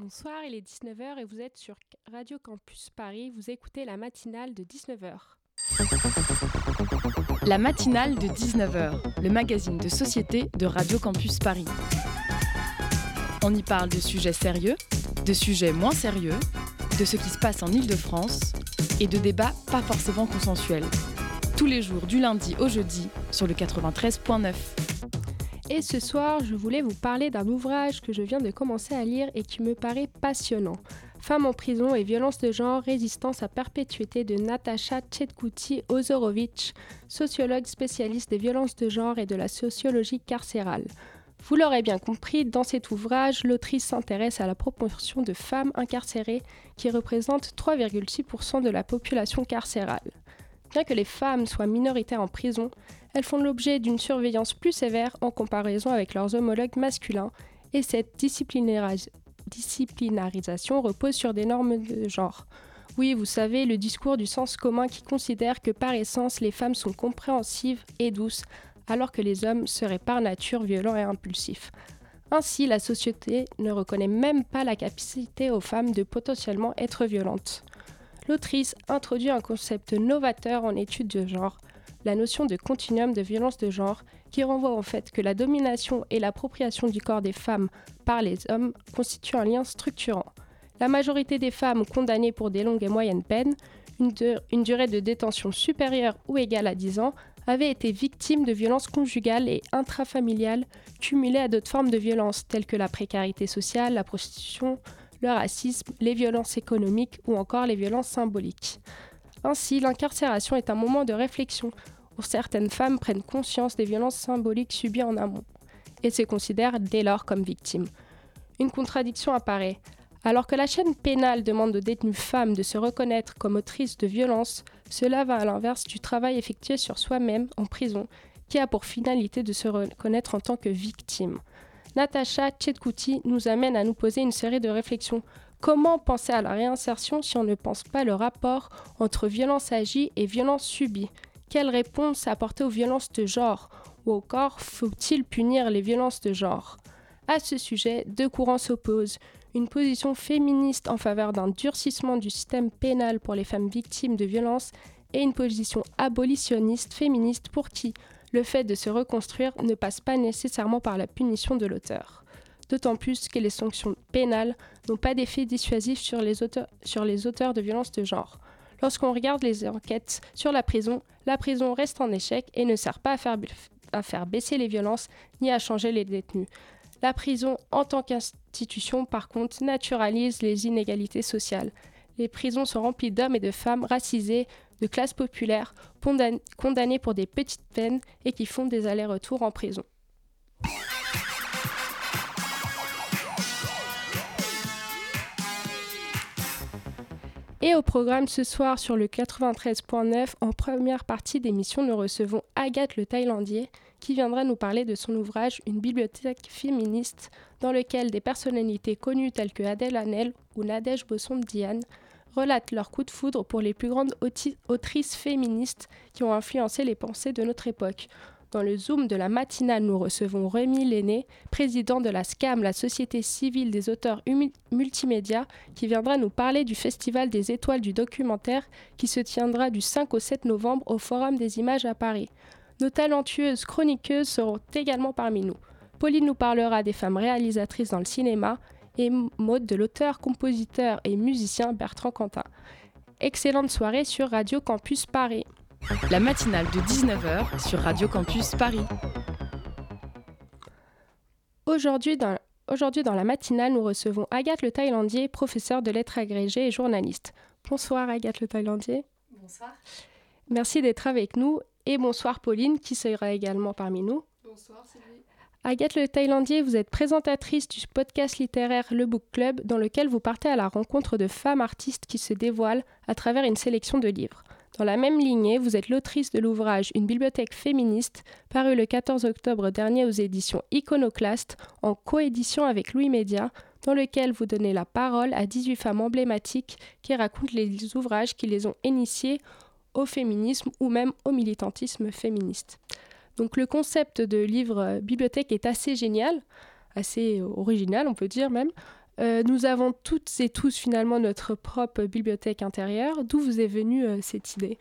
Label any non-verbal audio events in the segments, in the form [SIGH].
Bonsoir, il est 19h et vous êtes sur Radio Campus Paris. Vous écoutez la matinale de 19h. La matinale de 19h, le magazine de société de Radio Campus Paris. On y parle de sujets sérieux, de sujets moins sérieux, de ce qui se passe en Ile-de-France et de débats pas forcément consensuels. Tous les jours du lundi au jeudi sur le 93.9. Et ce soir, je voulais vous parler d'un ouvrage que je viens de commencer à lire et qui me paraît passionnant. Femmes en prison et violences de genre, résistance à perpétuité de Natasha Tchetkouti Ozorovic, sociologue spécialiste des violences de genre et de la sociologie carcérale. Vous l'aurez bien compris, dans cet ouvrage, l'autrice s'intéresse à la proportion de femmes incarcérées qui représentent 3,6% de la population carcérale. Bien que les femmes soient minoritaires en prison, elles font l'objet d'une surveillance plus sévère en comparaison avec leurs homologues masculins, et cette disciplinarisation repose sur des normes de genre. Oui, vous savez, le discours du sens commun qui considère que par essence les femmes sont compréhensives et douces, alors que les hommes seraient par nature violents et impulsifs. Ainsi, la société ne reconnaît même pas la capacité aux femmes de potentiellement être violentes. L'autrice introduit un concept novateur en études de genre, la notion de continuum de violence de genre, qui renvoie au fait que la domination et l'appropriation du corps des femmes par les hommes constituent un lien structurant. La majorité des femmes condamnées pour des longues et moyennes peines, une, durée de détention supérieure ou égale à 10 ans, avaient été victimes de violences conjugales et intrafamiliales cumulées à d'autres formes de violences telles que la précarité sociale, la prostitution, le racisme, les violences économiques ou encore les violences symboliques. Ainsi, l'incarcération est un moment de réflexion où certaines femmes prennent conscience des violences symboliques subies en amont et se considèrent dès lors comme victimes. Une contradiction apparaît. Alors que la chaîne pénale demande aux détenues femmes de se reconnaître comme autrices de violences, cela va à l'inverse du travail effectué sur soi-même en prison, qui a pour finalité de se reconnaître en tant que victime. Natacha Tchetkouti nous amène à nous poser une série de réflexions Comment penser à la réinsertion si on ne pense pas le rapport entre violence agie et violence subie? Quelle réponse apporter aux violences de genre? Ou encore, faut-il punir les violences de genre? À ce sujet, deux courants s'opposent. Une position féministe en faveur d'un durcissement du système pénal pour les femmes victimes de violences et une position abolitionniste féministe pour qui le fait de se reconstruire ne passe pas nécessairement par la punition de l'auteur d'autant plus que les sanctions pénales n'ont pas d'effet dissuasif sur les, auteurs, de violences de genre. Lorsqu'on regarde les enquêtes sur la prison, la prison reste en échec et ne sert pas à faire, à faire baisser les violences ni à changer les détenus. La prison, en tant qu'institution, par contre, naturalise les inégalités sociales. Les prisons sont remplies d'hommes et de femmes racisés, de classe populaire, condamnés pour des petites peines et qui font des allers-retours en prison. Et au programme ce soir sur le 93.9, en première partie d'émission, nous recevons Agathe le Thaïlandier qui viendra nous parler de son ouvrage Une bibliothèque féministe dans lequel des personnalités connues telles que Adèle Hanel ou Nadège Bosson Diane relatent leur coup de foudre pour les plus grandes autrices féministes qui ont influencé les pensées de notre époque. Dans le Zoom de la matinale, nous recevons Rémi Lenné, président de la SCAM, la Société civile des auteurs multimédia, qui viendra nous parler du Festival des étoiles du documentaire qui se tiendra du 5 au 7 novembre au Forum des images à Paris. Nos talentueuses chroniqueuses seront également parmi nous. Pauline nous parlera des femmes réalisatrices dans le cinéma et Maud de l'auteur, compositeur et musicien Bertrand Quentin. Excellente soirée sur Radio Campus Paris. La matinale de 19h sur Radio Campus Paris. Aujourd'hui dans, aujourd'hui dans la matinale, nous recevons Agathe le Thaïlandier, professeur de lettres agrégées et journaliste. Bonsoir Agathe le Thaïlandier. Bonsoir. Merci d'être avec nous et bonsoir Pauline qui sera également parmi nous. Bonsoir Sylvie. Agathe le Thaïlandier, vous êtes présentatrice du podcast littéraire Le Book Club dans lequel vous partez à la rencontre de femmes artistes qui se dévoilent à travers une sélection de livres. Dans la même lignée, vous êtes l'autrice de l'ouvrage Une bibliothèque féministe, paru le 14 octobre dernier aux éditions Iconoclast, en coédition avec Louis Média, dans lequel vous donnez la parole à 18 femmes emblématiques qui racontent les ouvrages qui les ont initiées au féminisme ou même au militantisme féministe. Donc le concept de livre bibliothèque est assez génial, assez original on peut dire même. Euh, nous avons toutes et tous finalement notre propre bibliothèque intérieure. D'où vous est venue euh, cette idée?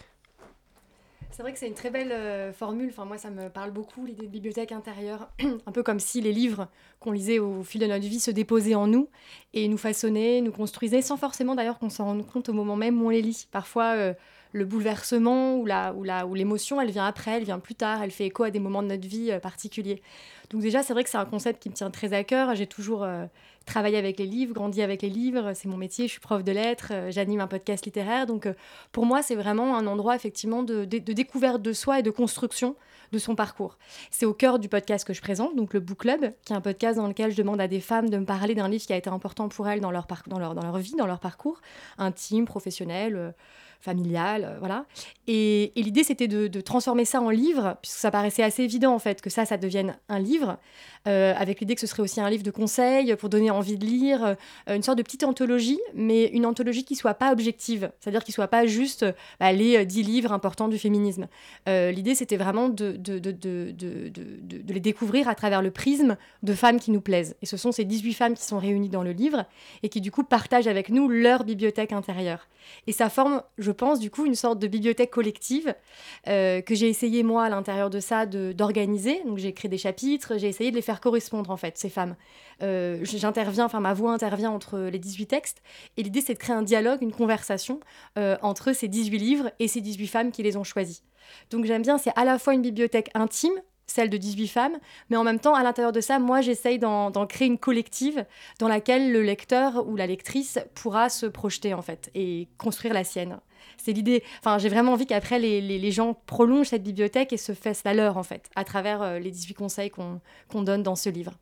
C'est vrai que c'est une très belle euh, formule. Enfin, moi, ça me parle beaucoup, l'idée de bibliothèque intérieure. [CLEARS THROAT] un peu comme si les livres qu'on lisait au fil de notre vie se déposaient en nous et nous façonnaient, nous construisaient, sans forcément d'ailleurs qu'on s'en rende compte au moment même où on les lit. Parfois, le bouleversement ou la, ou la, ou l'émotion, elle vient après, elle vient plus tard, elle fait écho à des moments de notre vie particuliers. Donc déjà, c'est vrai que c'est un concept qui me tient très à cœur. J'ai toujours travaillé avec les livres, grandi avec les livres, c'est mon métier, je suis prof de lettres, euh, j'anime un podcast littéraire. Donc euh, pour moi, c'est vraiment un endroit effectivement de, découverte de soi et de construction de son parcours. C'est au cœur du podcast que je présente, donc le Book Club, qui est un podcast dans lequel je demande à des femmes de me parler d'un livre qui a été important pour elles dans leur, dans leur vie, dans leur parcours, intime, professionnel. Familiale, euh, voilà. Et, l'idée, c'était de, transformer ça en livre, puisque ça paraissait assez évident, en fait, que ça, ça devienne un livre, euh, avec l'idée que ce serait aussi un livre de conseils pour donner envie de lire, euh, une sorte de petite anthologie, mais une anthologie qui soit pas objective, c'est-à-dire qui soit pas juste bah, les dix livres importants du féminisme. l'idée, c'était vraiment de, de, de, les découvrir à travers le prisme de femmes qui nous plaisent. Et ce sont ces 18 femmes qui sont réunies dans le livre et qui, du coup, partagent avec nous leur bibliothèque intérieure. Et ça forme, je pense, du coup, une sorte de bibliothèque collective euh, que j'ai essayé, moi, à l'intérieur de ça, d'organiser. Donc, j'ai créé des chapitres, j'ai essayé de les faire correspondre, en fait, ces femmes. Euh, j'interviens, enfin, ma voix intervient entre les 18 textes. Et l'idée, c'est de créer un dialogue, une conversation euh, entre ces 18 livres et ces 18 femmes qui les ont choisis. Donc, j'aime bien, c'est à la fois une bibliothèque intime, celle de 18 femmes, mais en même temps, à l'intérieur de ça, moi, j'essaye d'en créer une collective dans laquelle le lecteur ou la lectrice pourra se projeter, en fait, et construire la sienne. C'est l'idée. Enfin, j'ai vraiment envie qu'après, les, les, gens prolongent cette bibliothèque et se fassent la leur, en fait, à travers euh, les 18 conseils qu'on donne dans ce livre.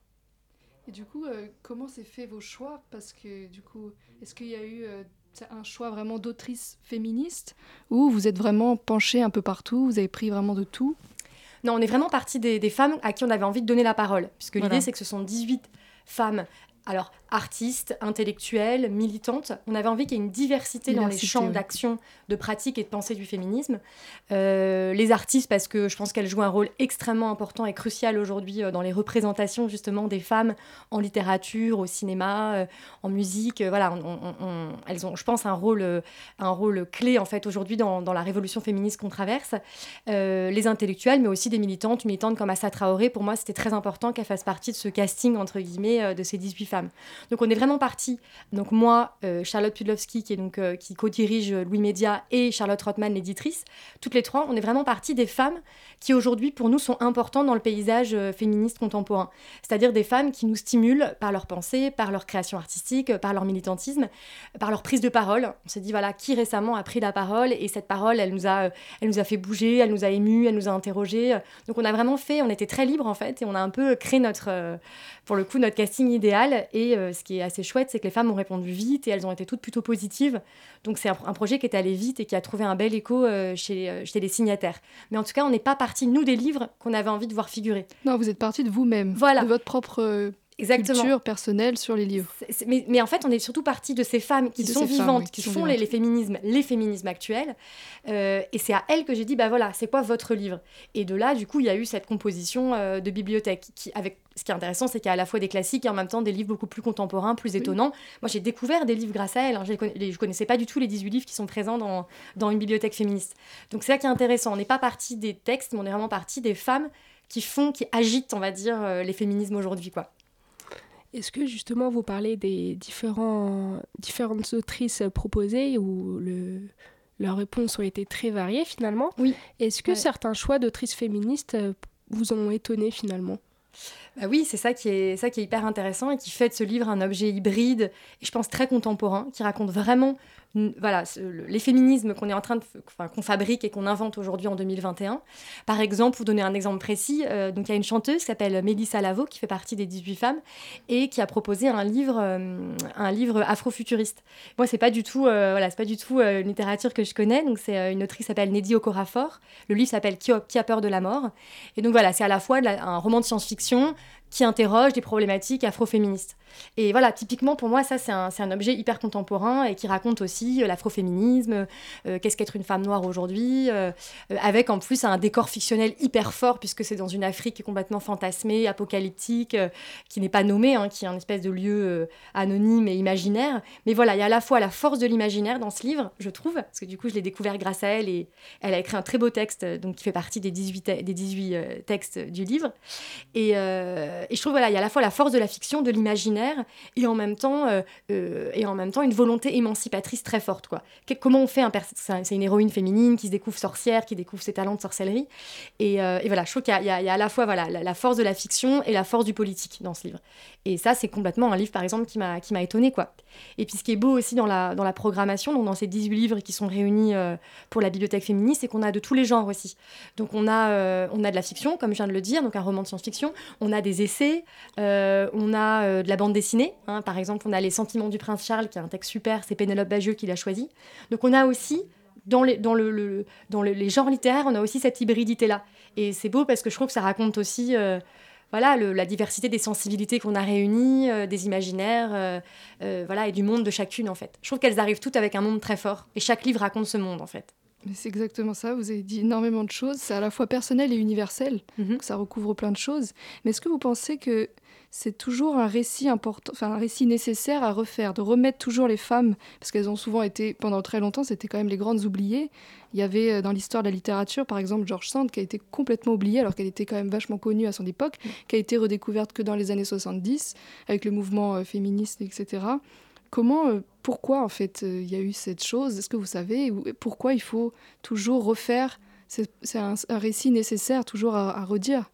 Et du coup, euh, comment s'est fait vos choix? Parce que, du coup, est-ce qu'il y a eu euh, un choix vraiment d'autrice féministe? Ou vous êtes vraiment penché un peu partout, vous avez pris vraiment de tout? Non, on est vraiment parti des, femmes à qui on avait envie de donner la parole. Puisque l'idée, c'est que ce sont 18 femmes alors, artistes, intellectuelles, militantes, on avait envie qu'il y ait une diversité, dans les champs d'action, de pratique et de pensée du féminisme. Euh, les artistes, parce que je pense qu'elles jouent un rôle extrêmement important et crucial aujourd'hui euh, dans les représentations justement des femmes en littérature, au cinéma, euh, en musique. voilà, elles ont, je pense, un rôle, un rôle clé en fait aujourd'hui dans, la révolution féministe qu'on traverse. les intellectuels, mais aussi des militantes, militantes comme Assa Traoré. Pour moi, c'était très important qu'elles fassent partie de ce casting entre guillemets de ces 18 femmes donc on est vraiment parti. Donc moi, euh, Charlotte Pudlowski, qui, euh, qui co-dirige Louis Média, et Charlotte Rothman, l'éditrice, toutes les trois, on est vraiment parti des femmes qui aujourd'hui pour nous sont importantes dans le paysage euh, féministe contemporain. C'est-à-dire des femmes qui nous stimulent par leur pensée, par leur création artistique, par leur militantisme, par leur prise de parole. On s'est dit voilà, qui récemment a pris la parole et cette parole, elle nous a, elle nous a fait bouger, elle nous a émus, elle nous a interrogés. Donc on a vraiment fait, on était très libre en fait et on a un peu créé notre, pour le coup, notre casting idéal et euh, ce qui est assez chouette, c'est que les femmes ont répondu vite et elles ont été toutes plutôt positives. Donc c'est un, projet qui est allé vite et qui a trouvé un bel écho euh, chez, euh, chez les signataires. Mais en tout cas, on n'est pas parti, nous, des livres qu'on avait envie de voir figurer. Non, vous êtes parti de vous-même, voilà. de votre propre Exactement. culture personnelle sur les livres. mais, en fait, on est surtout parti de ces femmes qui sont vivantes, qui, font Les, féminismes, les féminismes actuels. Euh, et c'est à elles que j'ai dit, bah voilà, c'est quoi votre livre? Et de là, du coup, il y a eu cette composition euh, de bibliothèque. Qui, avec, ce qui est intéressant, c'est qu'il y a à la fois des classiques et en même temps des livres beaucoup plus contemporains, plus étonnants. Moi, j'ai découvert des livres grâce à elles. Hein. Je ne connaissais pas du tout les 18 livres qui sont présents dans, dans une bibliothèque féministe. Donc c'est ça qui est intéressant. On n'est pas parti des textes, mais on est vraiment parti des femmes qui font, qui agitent, on va dire, euh, les féminismes aujourd'hui, quoi. Est-ce que justement vous parlez des différents, différentes autrices proposées où le, leurs réponses ont été très variées finalement? Oui. Est-ce que certains choix d'autrices féministes vous ont étonné finalement? Bah oui, c'est ça qui est ça qui est hyper intéressant et qui fait de ce livre un objet hybride et je pense très contemporain, qui raconte vraiment voilà, les féminismes qu'on est en train de, qu'on fabrique et qu'on invente aujourd'hui en 2021. Par exemple, pour donner un exemple précis, euh, donc il y a une chanteuse qui s'appelle Mélissa Lavo qui fait partie des 18 femmes et qui a proposé un livre, euh, un livre afrofuturiste. Moi, c'est pas du tout, euh, c'est pas du tout une littérature que je connais. Donc c'est une autrice qui s'appelle Neddy Okorafor. Le livre s'appelle qui, a peur de la mort? Et donc voilà, c'est à la fois un roman de science-fiction qui interroge des problématiques afroféministes. Et voilà, typiquement pour moi, ça c'est un, objet hyper contemporain et qui raconte aussi euh, l'afroféminisme, euh, qu'est-ce qu'être une femme noire aujourd'hui, euh, avec en plus un décor fictionnel hyper fort puisque c'est dans une Afrique complètement fantasmée, apocalyptique, qui n'est pas nommée, hein, qui est un espèce de lieu anonyme et imaginaire. Mais voilà, il y a à la fois la force de l'imaginaire dans ce livre, je trouve, parce que du coup je l'ai découvert grâce à elle et elle a écrit un très beau texte, donc qui fait partie des 18, des 18 textes du livre. Et, et je trouve voilà, il y a à la fois la force de la fiction, de l'imaginaire et en même temps euh, euh, et en même temps une volonté émancipatrice très forte quoi. comment on fait un c'est une héroïne féminine qui se découvre sorcière, qui découvre ses talents de sorcellerie et, euh, voilà, je trouve qu'il y, y, a à la fois voilà la, force de la fiction et la force du politique dans ce livre. Et ça c'est complètement un livre par exemple qui m'a qui m'a étonné quoi. Et puis ce qui est beau aussi dans la dans la programmation, donc dans ces 18 livres qui sont réunis pour la bibliothèque féministe, c'est qu'on a de tous les genres aussi. Donc on a on a de la fiction comme je viens de le dire, donc un roman de science-fiction, on a des essais, on a de la bande dessinée. Hein. Par exemple, on a Les Sentiments du Prince Charles, qui est un texte super, c'est Pénélope Bagieux qui l'a choisi. Donc on a aussi, dans les, dans le, dans les genres littéraires, on a aussi cette hybridité-là. Et c'est beau parce que je trouve que ça raconte aussi... Euh, voilà, la diversité des sensibilités qu'on a réunies, euh, des imaginaires, euh, voilà, et du monde de chacune en fait. Je trouve qu'elles arrivent toutes avec un monde très fort, et chaque livre raconte ce monde en fait. C'est exactement ça, vous avez dit énormément de choses, c'est à la fois personnel et universel, mm-hmm. ça recouvre plein de choses. Mais est-ce que vous pensez que c'est toujours un récit important, enfin un récit nécessaire à refaire, de remettre toujours les femmes, parce qu'elles ont souvent été, pendant très longtemps, c'était quand même les grandes oubliées. Il y avait euh, dans l'histoire de la littérature, par exemple, George Sand, qui a été complètement oubliée, alors qu'elle était quand même vachement connue à son époque, qui a été redécouverte que dans les années 70, avec le mouvement euh, féministe, etc. Comment, euh, pourquoi en fait il y a eu cette chose? Est-ce que vous savez pourquoi il faut toujours refaire C'est un, récit nécessaire toujours à redire?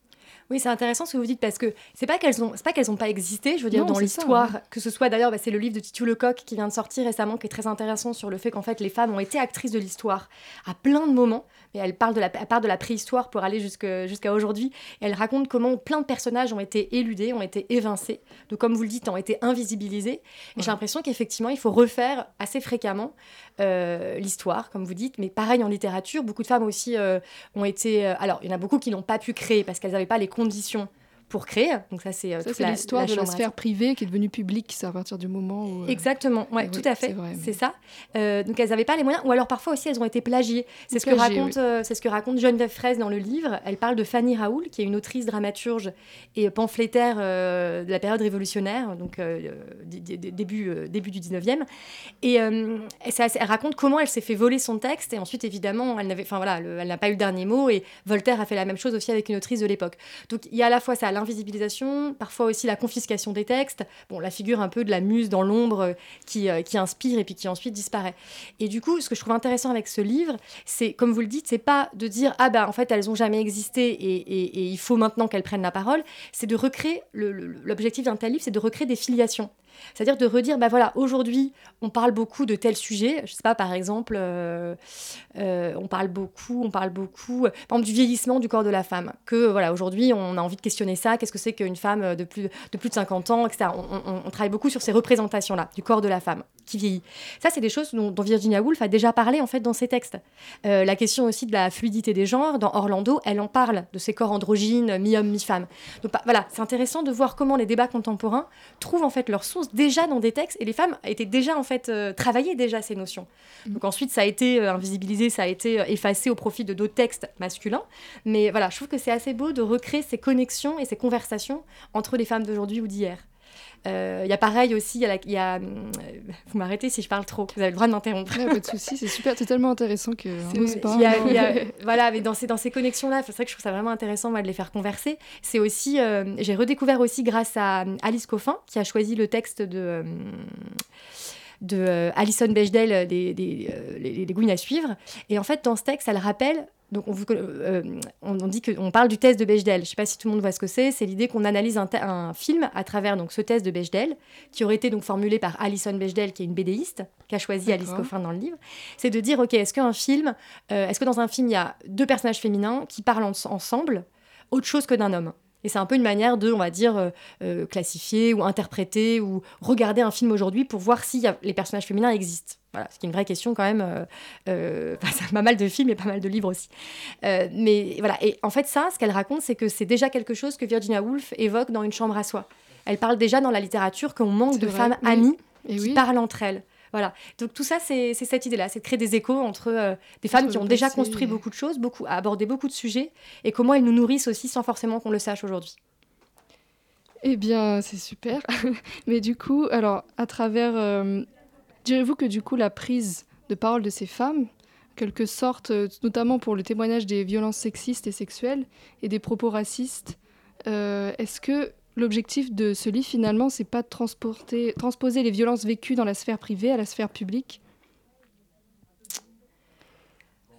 Oui, c'est intéressant ce que vous dites parce que c'est pas qu'elles ont, pas qu'elles ont pas existé. Je veux dire dans l'histoire, que ce soit d'ailleurs, bah, c'est le livre de Titu Lecoq qui vient de sortir récemment, qui est très intéressant sur le fait qu'en fait les femmes ont été actrices de l'histoire à plein de moments. Mais elle parle de la, part de la préhistoire pour aller jusqu'à aujourd'hui. Et elle raconte comment plein de personnages ont été éludés, ont été évincés, donc comme vous le dites, ont été invisibilisés. Et j'ai l'impression qu'effectivement, il faut refaire assez fréquemment euh, l'histoire, comme vous dites. Mais pareil en littérature, beaucoup de femmes aussi euh, ont été. Euh, alors, il y en a beaucoup qui n'ont pas pu créer parce qu'elles n'avaient pas les conditions pour créer. Donc ça, c'est euh, l'histoire de la sphère privée qui est devenue publique, c'est à partir du moment où... Euh, Exactement, ouais, tout à fait, c'est ça. Euh, donc elles n'avaient pas les moyens, ou alors parfois aussi elles ont été plagiées. C'est ce, que raconte, c'est ce que raconte Geneviève Fraisse dans le livre. Elle parle de Fanny Raoul, qui est une autrice dramaturge et pamphlétaire de la période révolutionnaire, donc début, début du 19e. Et elle, elle, raconte comment elle s'est fait voler son texte, et ensuite évidemment, elle n'avait, voilà, elle n'a pas eu le dernier mot, et Voltaire a fait la même chose aussi avec une autrice de l'époque. Donc il y a à la fois ça, l'invisibilisation, parfois aussi la confiscation des textes, bon, la figure un peu de la muse dans l'ombre euh, qui, euh, qui inspire et puis qui ensuite disparaît. Et du coup, ce que je trouve intéressant avec ce livre, c'est, comme vous le dites, c'est pas de dire ah ben en fait elles ont jamais existé et, et, il faut maintenant qu'elles prennent la parole, c'est de recréer, l'objectif d'un tel livre, c'est de recréer des filiations. C'est-à-dire de redire, bah voilà, aujourd'hui, on parle beaucoup de tels sujets. Je sais pas, par exemple, euh, euh, on parle beaucoup, on parle beaucoup, par exemple, du vieillissement du corps de la femme. Que voilà, aujourd'hui, on a envie de questionner ça. Qu'est-ce que c'est qu'une femme de plus, de plus de 50 ans, etc. On, travaille beaucoup sur ces représentations-là du corps de la femme qui vieillit. Ça, c'est des choses dont, Virginia Woolf a déjà parlé en fait dans ses textes. Euh, la question aussi de la fluidité des genres, dans Orlando, elle en parle de ces corps androgynes, mi-homme, mi-femme. Donc bah, voilà, c'est intéressant de voir comment les débats contemporains trouvent en fait leur source déjà dans des textes et les femmes étaient déjà en fait euh, travaillaient déjà ces notions. Mm. Donc ensuite ça a été euh, invisibilisé, ça a été euh, effacé au profit de d'autres textes masculins. Mais voilà, je trouve que c'est assez beau de recréer ces connexions et ces conversations entre les femmes d'aujourd'hui ou d'hier. Il y a pareil aussi, il y a, vous m'arrêtez si je parle trop, vous avez le droit de m'interrompre. pas de souci, c'est super, c'est tellement intéressant que voilà, mais dans ces, dans ces connexions-là, c'est vrai que je trouve ça vraiment intéressant moi, de les faire converser. C'est aussi, j'ai redécouvert aussi grâce à Alice Coffin, qui a choisi le texte de de Alison Bechdel, des, des, les, les, à suivre. Et en fait, dans ce texte, elle rappelle donc on, euh, on, dit qu'on parle du test de Bechdel. Je ne sais pas si tout le monde voit ce que c'est. C'est l'idée qu'on analyse un, film à travers donc ce test de Bechdel, qui aurait été donc formulé par Alison Bechdel, qui est une BDiste, qu'a choisi Alice Coffin dans le livre. C'est de dire ok, est-ce qu'un film, euh, est-ce que dans un film il y a deux personnages féminins qui parlent ensemble, autre chose que d'un homme? Et c'est un peu une manière de, on va dire, euh, classifier ou interpréter ou regarder un film aujourd'hui pour voir si les personnages féminins existent. Voilà, ce qui est une vraie question quand même. Euh, euh, [LAUGHS] pas mal de films et pas mal de livres aussi. Euh, mais voilà, et en fait, ça, ce qu'elle raconte, c'est que c'est déjà quelque chose que Virginia Woolf évoque dans Une chambre à soi. Elle parle déjà dans la littérature qu'on manque de femmes amies qui parlent entre elles. Voilà. Donc tout ça, c'est cette idée-là, c'est de créer des échos entre des femmes qui ont déjà construit beaucoup de choses, beaucoup, abordé beaucoup de sujets, et comment elles nous nourrissent aussi sans forcément qu'on le sache aujourd'hui. Eh bien, c'est super. [LAUGHS] Mais du coup, alors, à travers Direz-vous que du coup la prise de parole de ces femmes, quelque sorte, euh, notamment pour le témoignage des violences sexistes et sexuelles et des propos racistes, euh, est-ce que l'objectif de ce livre finalement, c'est pas de transporter, transposer les violences vécues dans la sphère privée à la sphère publique?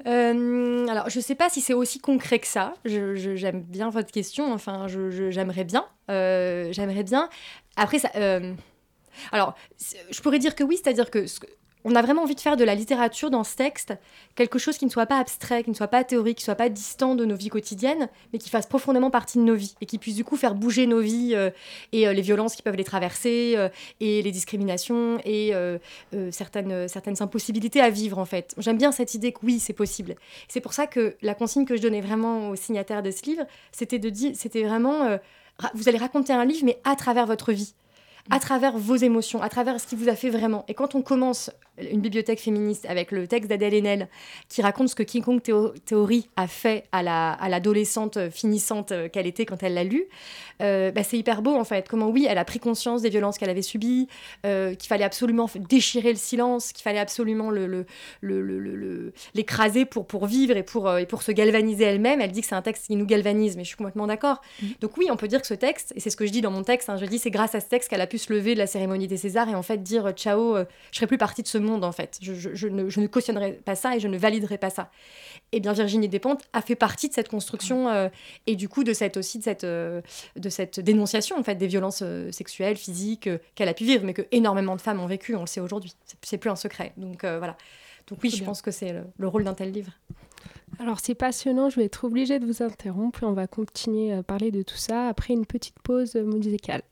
Euh, alors, je ne sais pas si c'est aussi concret que ça. J'aime bien votre question. Enfin, j'aimerais bien. j'aimerais bien. Après, ça, alors, je pourrais dire que oui, c'est-à-dire que on a vraiment envie de faire de la littérature dans ce texte quelque chose qui ne soit pas abstrait, qui ne soit pas théorique, qui ne soit pas distant de nos vies quotidiennes, mais qui fasse profondément partie de nos vies et qui puisse du coup faire bouger nos vies euh, et euh, les violences qui peuvent les traverser euh, et les discriminations et certaines, certaines impossibilités à vivre en fait. J'aime bien cette idée que oui, c'est possible. C'est pour ça que la consigne que je donnais vraiment aux signataires de ce livre, c'était de dire, c'était vraiment, vous allez raconter un livre mais à travers votre vie à travers vos émotions, à travers ce qui vous a fait vraiment. Et quand on commence une bibliothèque féministe avec le texte d'Adèle Haenel qui raconte ce que King Kong Theory a fait à l'adolescente la, à finissante euh, qu'elle était quand elle l'a lu, euh, bah, c'est hyper beau en fait. Comment oui, elle a pris conscience des violences qu'elle avait subies, euh, qu'il fallait absolument déchirer le silence, qu'il fallait absolument l'écraser le, le, pour, pour vivre et pour, et pour se galvaniser elle-même. Elle dit que c'est un texte qui nous galvanise, mais je suis complètement d'accord. Mmh. Donc oui, on peut dire que ce texte, et c'est ce que je dis dans mon texte, hein, je dis c'est grâce à ce texte qu'elle a pu se lever de la cérémonie des Césars et en fait dire ciao, je serai plus partie de ce monde en fait. Je, ne, cautionnerai pas ça et je ne validerai pas ça. Et eh bien Virginie Despentes a fait partie de cette construction euh, et du coup de cette aussi de cette, euh, de cette dénonciation en fait des violences euh, sexuelles, physiques qu'elle a pu vivre, mais que énormément de femmes ont vécu. On le sait aujourd'hui. C'est plus un secret. Donc voilà. Donc oui, je pense que c'est le, le rôle d'un tel livre. Alors c'est passionnant, je vais être obligée de vous interrompre et on va continuer à parler de tout ça après une petite pause musicale.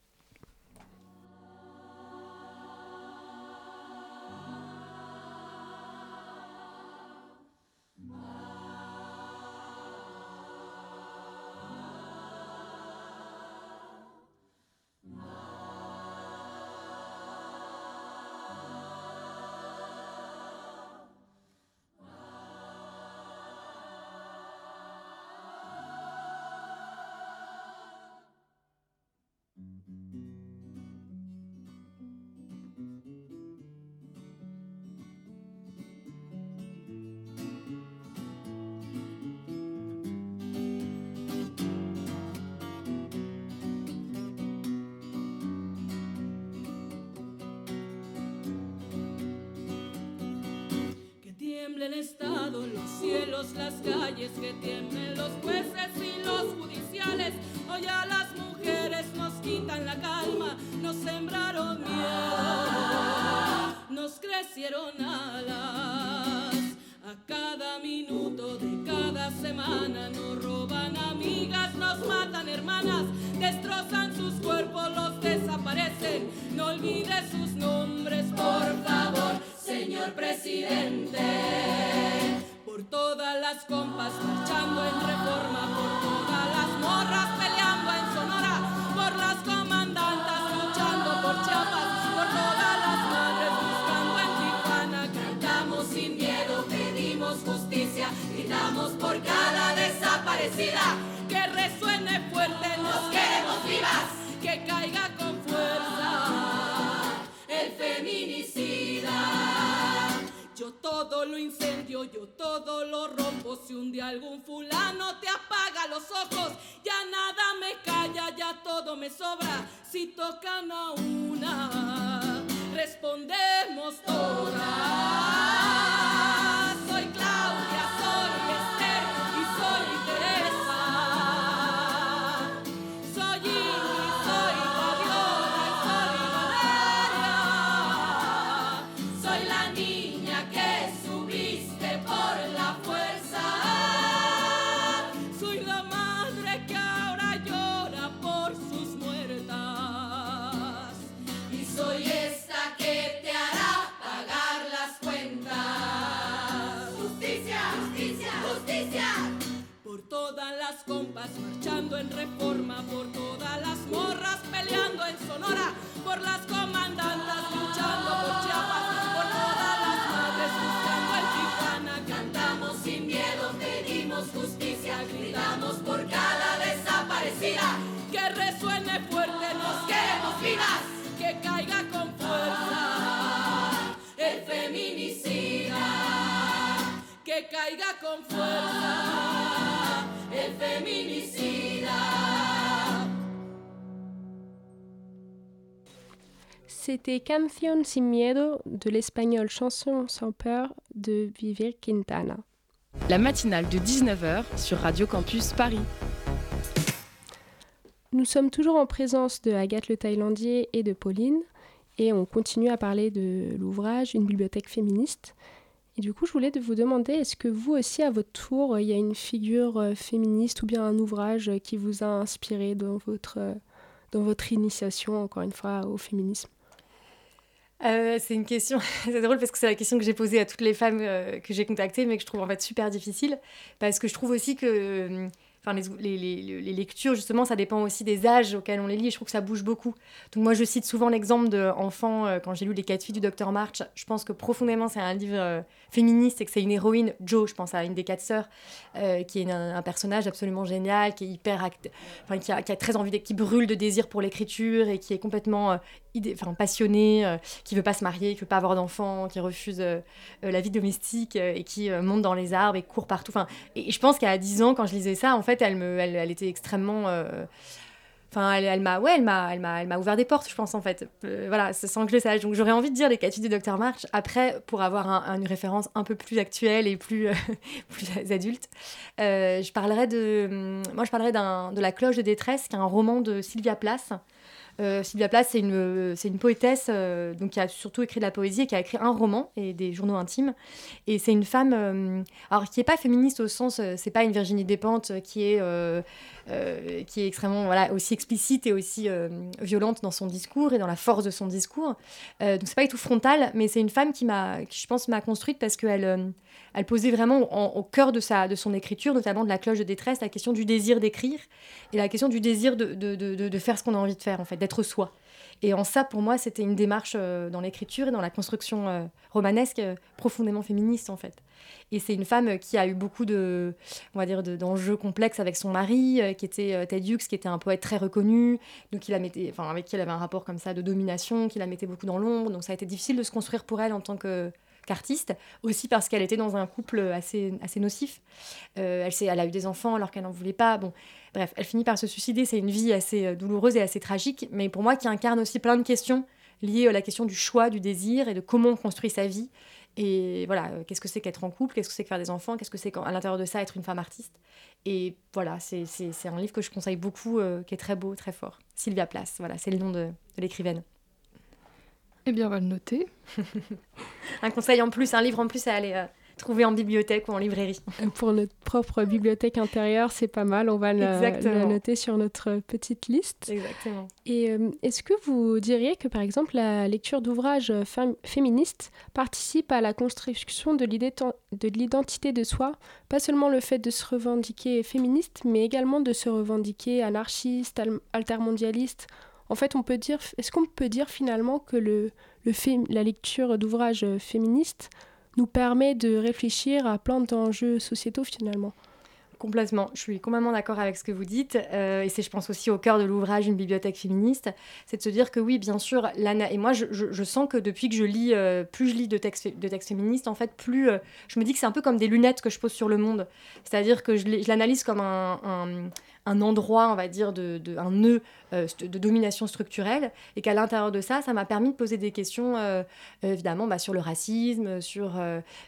El Estado, los cielos, las calles, que tiemblen los jueces y los judiciales. Hoy ojos, ya nada me calla, ya todo me sobra. Si tocan a una, respondemos todas. C'était Canción sin miedo de l'espagnol Chanson sans peur de Vivir Quintana. La matinale de 19h sur Radio Campus Paris. Nous sommes toujours en présence de Agathe Le Thaïlandier et de Pauline, et on continue à parler de l'ouvrage Une bibliothèque féministe. Et du coup, je voulais vous demander, est-ce que vous aussi, à votre tour, il y a une figure euh, féministe ou bien un ouvrage qui vous a inspiré dans votre, euh, dans votre initiation, encore une fois, au féminisme? Euh, c'est une question, [LAUGHS] c'est drôle parce que c'est la question que j'ai posée à toutes les femmes euh, que j'ai contactées, mais que je trouve en fait super difficile, parce que je trouve aussi que euh, enfin, les, les, les, lectures, justement, ça dépend aussi des âges auxquels on les lit, et je trouve que ça bouge beaucoup. Donc moi, je cite souvent l'exemple d'enfants, euh, quand j'ai lu Les quatre filles du docteur March, je pense que profondément, c'est un livre euh, féministe et que c'est une héroïne, Jo, je pense à une des quatre sœurs, euh, qui est un, personnage absolument génial, qui est hyper... act- Enfin, qui a, qui a très envie, qui brûle de désir pour l'écriture et qui est complètement... idée, enfin, passionné, euh, qui veut pas se marier, qui veut pas avoir d'enfants, qui refuse la vie domestique et qui monte dans les arbres et court partout. Enfin, et, et je pense qu'à 10 ans, quand je lisais ça, en fait, elle, me, elle, elle était extrêmement. euh, Enfin, elle, m'a, ouais, elle elle ouvert des portes, je pense en fait. Euh, voilà, sans que je le sache. Donc j'aurais envie de dire les études du Dr March. Après, pour avoir un- un- une référence un peu plus actuelle et plus, [LAUGHS] adulte, euh, je parlerais de, moi je de la cloche de détresse, qui est un roman de Sylvia Plath. Euh, Sylvia Plath, c'est une, c'est une poétesse euh, donc qui a surtout écrit de la poésie et qui a écrit un roman et des journaux intimes. Et c'est une femme, euh, alors qui n'est pas féministe au sens, euh, c'est pas une Virginie Despentes euh, qui est, euh, qui est extrêmement voilà, aussi explicite et aussi euh, violente dans son discours et dans la force de son discours. Euh, donc c'est pas du tout frontal, mais c'est une femme qui m'a, qui je pense m'a construite parce qu'elle elle posait vraiment en- au cœur de, sa, de son écriture, notamment de la cloche de détresse, la question du désir d'écrire et la question du désir de, de, de- de faire ce qu'on a envie de faire, en fait, d'être soi. Et en ça, pour moi, c'était une démarche euh, dans l'écriture et dans la construction euh, romanesque euh, profondément féministe, en fait. Et c'est une femme qui a eu beaucoup de, on va dire, de- d'enjeux complexes avec son mari, qui était Ted Hughes, qui était un poète très reconnu, donc il la mettait, avec qui elle avait un rapport comme ça de domination, qui la mettait beaucoup dans l'ombre. Donc ça a été difficile de se construire pour elle en tant que qu'artiste, aussi parce qu'elle était dans un couple assez, assez nocif. Euh, elle, elle a eu des enfants alors qu'elle n'en voulait pas. Bon, bref, elle finit par se suicider. C'est une vie assez euh, douloureuse et assez tragique, mais pour moi qui incarne aussi plein de questions liées à la question du choix, du désir et de comment on construit sa vie. Et voilà, euh, qu'est-ce que c'est qu'être en couple, qu'est-ce que c'est que faire des enfants, qu'est-ce que c'est qu'à l'intérieur de ça être une femme artiste? Et voilà, c'est un livre que je conseille beaucoup, euh, qui est très beau, très fort. Sylvia Plath, voilà, c'est le nom de l'écrivaine. Eh bien, on va le noter. [LAUGHS] Un conseil en plus, un livre en plus à aller euh, trouver en bibliothèque ou en librairie. Pour notre propre bibliothèque intérieure, c'est pas mal. On va le, noter sur notre petite liste. Exactement. Et euh, est-ce que vous diriez que, par exemple, la lecture d'ouvrages euh, fem- féministes participe à la construction de l'idée ten- de l'identité de soi? Pas seulement le fait de se revendiquer féministe, mais également de se revendiquer anarchiste, al- altermondialiste. En fait, on peut dire, est-ce qu'on peut dire finalement que le, la lecture d'ouvrages euh, féministes nous permet de réfléchir à plein d'enjeux sociétaux finalement? Complètement, je suis complètement d'accord avec ce que vous dites, euh, et c'est, je pense, aussi au cœur de l'ouvrage Une bibliothèque féministe, c'est de se dire que oui, bien sûr, et moi, je, sens que depuis que je lis, euh, plus je lis de textes, féministes, en fait, plus je me dis que c'est un peu comme des lunettes que je pose sur le monde, c'est-à-dire que je, l'analyse comme un- un endroit, on va dire, de, de- un nœud euh, de domination structurelle, et qu'à l'intérieur de ça, ça m'a permis de poser des questions, euh, euh, évidemment, bah, sur le racisme, sur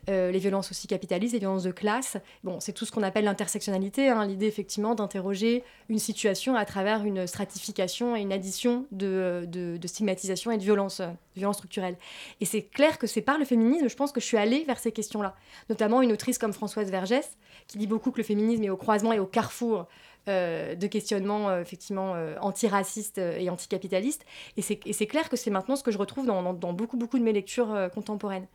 les violences aussi capitalistes, les violences de classe, Bon, c'est tout ce qu'on appelle l'intersectionnalité, hein, l'idée effectivement d'interroger une situation à travers une stratification et une addition de, de, stigmatisation et de violence, de violence structurelle. Et c'est clair que c'est par le féminisme, je pense que je suis allée vers ces questions-là. Notamment une autrice comme Françoise Vergès, qui dit beaucoup que le féminisme est au croisement et au carrefour euh, de questionnement euh, effectivement euh, antiraciste et anticapitaliste. Et c'est clair que c'est maintenant ce que je retrouve dans, beaucoup, beaucoup de mes lectures contemporaines.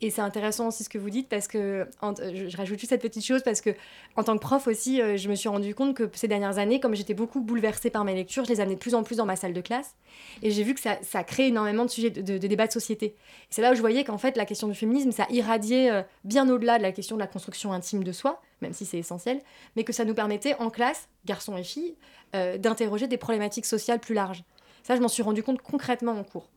Et c'est intéressant aussi ce que vous dites parce que je, rajoute juste cette petite chose parce que en tant que prof aussi, je me suis rendu compte que ces dernières années, comme j'étais beaucoup bouleversée par mes lectures, je les amenais de plus en plus dans ma salle de classe. Et j'ai vu que ça, crée énormément de sujets de, de, de débats de société. C'est là où je voyais qu'en fait la question du féminisme, ça irradiait bien au-delà de la question de la construction intime de soi même si c'est essentiel, mais que ça nous permettait en classe, garçons et filles, euh, d'interroger des problématiques sociales plus larges. Ça, je m'en suis rendu compte concrètement en cours.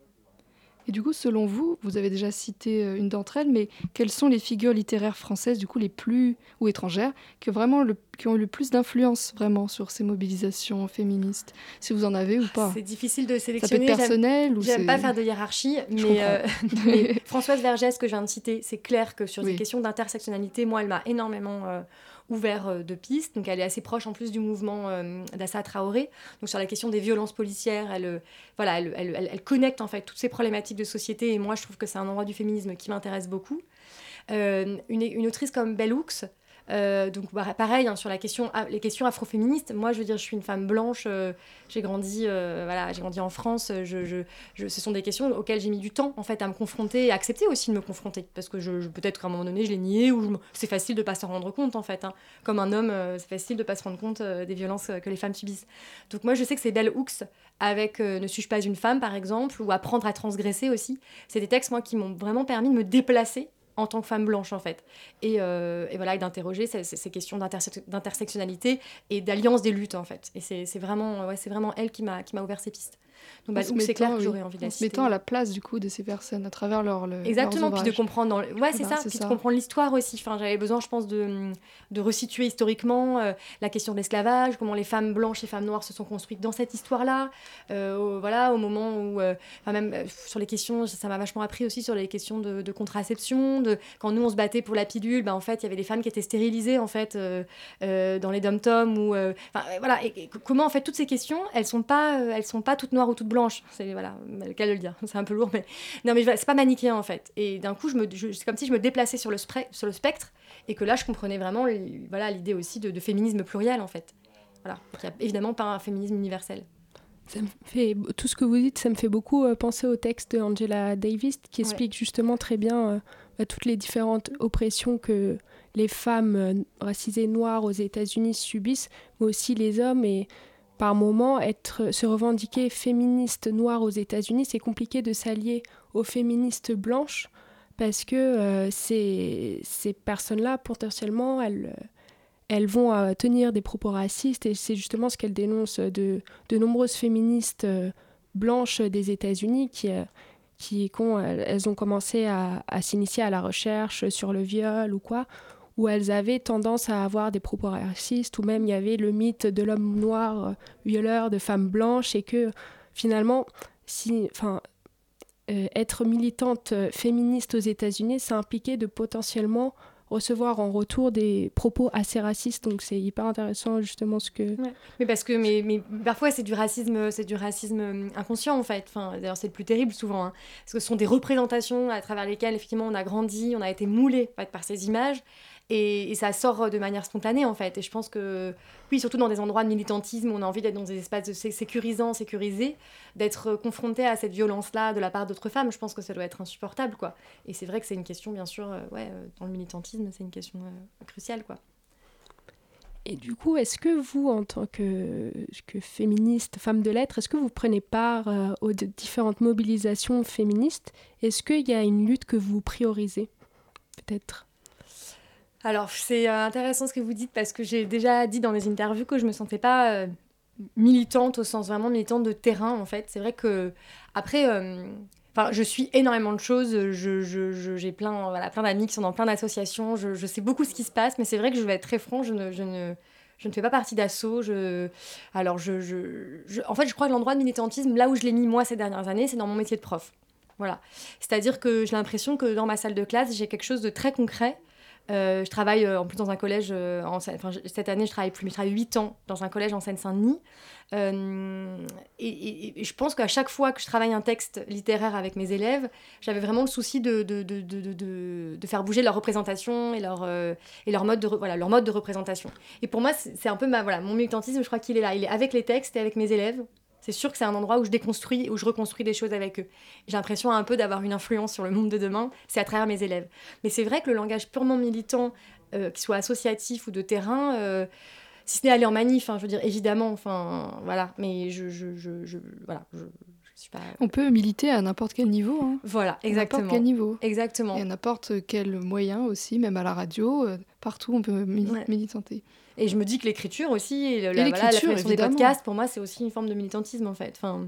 Et du coup, selon vous, vous avez déjà cité euh, une d'entre elles, mais quelles sont les figures littéraires françaises, du coup, les plus, ou étrangères, qui, vraiment le, qui ont eu le plus d'influence vraiment sur ces mobilisations féministes Si vous en avez ou pas? C'est difficile de sélectionner. Ça peut être personnel ou J'aime pas faire de hiérarchie, mais, euh, [LAUGHS] [LAUGHS] Françoise Vergès, que je viens de citer, c'est clair que sur des questions d'intersectionnalité, moi, elle m'a énormément ouvert euh, de pistes. Donc elle est assez proche en plus du mouvement euh, d'Assa Traoré. Donc sur la question des violences policières, elle, euh, voilà, elle, elle, elle, connecte en fait toutes ces problématiques de société. Et moi, je trouve que c'est un endroit du féminisme qui m'intéresse beaucoup. une, une, autrice comme Bell Hooks, euh, donc bah, pareil hein, sur la question, les questions afroféministes. Moi, je veux dire, je suis une femme blanche. Euh, j'ai grandi, euh, voilà, j'ai grandi en France. Ce sont des questions auxquelles j'ai mis du temps en fait à me confronter et à accepter aussi de me confronter, parce que peut-être qu'à un moment donné, je l'ai nié ou c'est facile de pas s'en rendre compte en fait. Hein. Comme un homme, c'est facile de pas se rendre compte des violences que les femmes subissent. Donc moi, je sais que c'est Bell Hooks avec Ne suis-je pas une femme par exemple, ou Apprendre à transgresser aussi. C'est des textes moi qui m'ont vraiment permis de me déplacer en tant que femme blanche en fait. Et, euh, et voilà, et d'interroger ces, questions d'intersectionnalité et d'alliance des luttes en fait. Et c'est vraiment, ouais, vraiment elle qui m'a ouvert ces pistes. Donc, bah, c'est clair que j'aurais envie d'assister. mettant à la place du coup de ces personnes à travers leur le, exactement puis de comprendre ouais c'est ça puis de comprendre l'histoire aussi. Enfin j'avais besoin je pense de, de resituer historiquement euh, la question de l'esclavage comment les femmes blanches et femmes noires se sont construites dans cette histoire là euh, voilà au moment où euh, enfin même sur les questions ça m'a vachement appris aussi sur les questions de, de, contraception de quand nous on se battait pour la pilule bah, en fait il y avait des femmes qui étaient stérilisées en fait dans les dom toms ou enfin voilà et, comment en fait toutes ces questions elles sont pas elles sont pas toutes noires ou toutes blanches c'est voilà, le cas de le dire. [LAUGHS] C'est un peu lourd, mais non, mais c'est pas manichéen en fait. Et d'un coup, je me, c'est comme si je me déplaçais sur le, sur le spectre et que là, je comprenais vraiment, voilà, l'idée aussi de, féminisme pluriel en fait. Voilà, il n'y a évidemment pas un féminisme universel. Ça me fait, tout ce que vous dites, ça me fait beaucoup euh, penser au texte d'Angela Davis qui explique justement très bien euh, bah, toutes les différentes oppressions que les femmes euh, racisées noires aux États-Unis subissent, mais aussi les hommes et par moment, être, se revendiquer féministe noire aux États-Unis, c'est compliqué de s'allier aux féministes blanches parce que euh, ces, ces personnes-là, potentiellement, elles, elles vont euh, tenir des propos racistes et c'est justement ce qu'elles dénoncent de, de nombreuses féministes euh, blanches des États-Unis qui, qui, elles ont commencé à s'initier à la recherche sur le viol ou quoi, où elles avaient tendance à avoir des propos racistes, ou même il y avait le mythe de l'homme noir euh, violeur de femmes blanches, et que finalement, si, enfin, euh, être militante euh, féministe aux États-Unis, ça impliquait de potentiellement recevoir en retour des propos assez racistes. Donc c'est hyper intéressant justement ce que mais parce que mais, mais parfois c'est du racisme c'est du racisme inconscient en fait. Enfin d'ailleurs c'est le plus terrible souvent hein. parce que ce sont des représentations à travers lesquelles effectivement on a grandi on a été moulé par ces images et, ça sort de manière spontanée, en fait. Et je pense que, oui, surtout dans des endroits de militantisme, on a envie d'être dans des espaces sécurisants, sécurisés, d'être confronté à cette violence-là de la part d'autres femmes. Je pense que ça doit être insupportable, quoi. Et c'est vrai que c'est une question, bien sûr, euh, ouais, euh, dans le militantisme, c'est une question euh, cruciale, quoi. Et du coup, est-ce que vous, en tant que féministe, femme de lettres, est-ce que vous prenez part aux différentes mobilisations féministes? Est-ce qu'il y a une lutte que vous priorisez? Peut-être alors, c'est euh, intéressant ce que vous dites parce que j'ai déjà dit dans les interviews que je me sentais pas euh, militante au sens vraiment militante de terrain en fait. C'est vrai que après, euh, enfin, je suis énormément de choses. Je, je, j'ai plein, voilà, plein d'amis qui sont dans plein d'associations. Je, sais beaucoup ce qui se passe, mais c'est vrai que je vais être très franc. Je ne, je ne, ne fais pas partie d'assaut. Alors, je, en fait, je crois que l'endroit de militantisme, là où je l'ai mis moi ces dernières années, c'est dans mon métier de prof. Voilà. C'est-à-dire que j'ai l'impression que dans ma salle de classe, j'ai quelque chose de très concret je travaille en plus dans un collège, en, cette année je travaille plus, mais je travaille 8 ans dans un collège en Seine-Saint-Denis. Et, je pense qu'à chaque fois que je travaille un texte littéraire avec mes élèves, j'avais vraiment le souci de, de, de, de, faire bouger leur représentation et leur, et leur, mode de, voilà, leur mode de représentation. Et pour moi, c'est un peu ma, voilà, mon militantisme, je crois qu'il est là. Il est avec les textes et avec mes élèves. C'est sûr que c'est un endroit où je déconstruis, où je reconstruis des choses avec eux. J'ai l'impression un peu d'avoir une influence sur le monde de demain, c'est à travers mes élèves. Mais c'est vrai que le langage purement militant, euh, qu'il soit associatif ou de terrain, euh, si ce n'est aller en manif, hein, je veux dire, évidemment, enfin, voilà, mais je, je, je, je voilà, je, suis pas... On peut militer à n'importe quel niveau. Hein. Voilà, exactement. N'importe quel niveau. Exactement. Et à n'importe quel moyen aussi, même à la radio, euh, partout on peut militanter. Et je me dis que l'écriture aussi, et, la, voilà, la création des podcasts, pour moi, c'est aussi une forme de militantisme en fait. Enfin,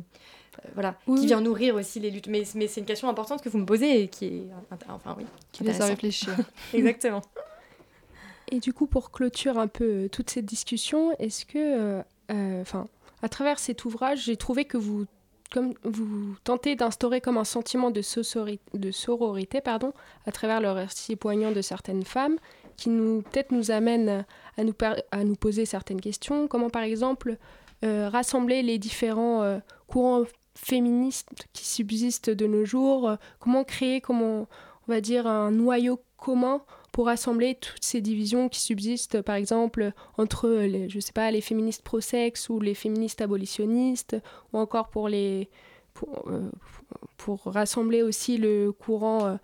euh, voilà, qui vient nourrir aussi les luttes. Mais, mais c'est une question importante que vous me posez et qui est, enfin oui, qui laisse à réfléchir. [LAUGHS] Exactement. [LAUGHS] Et du coup, pour clôturer un peu euh, toute cette discussion, est-ce que, euh, enfin, à travers cet ouvrage, j'ai trouvé que vous comme vous tentez d'instaurer comme un sentiment de, de sororité pardon, à travers le récit poignant de certaines femmes qui peut-être nous amène à nous, poser certaines questions, comment par exemple euh, rassembler les différents euh, courants féministes qui subsistent de nos jours, euh, comment créer, comment on va dire un noyau commun pour rassembler toutes ces divisions qui subsistent, par exemple, entre, les, je sais pas, les féministes pro-sexe ou les féministes abolitionnistes, ou encore pour les... pour, rassembler aussi le courant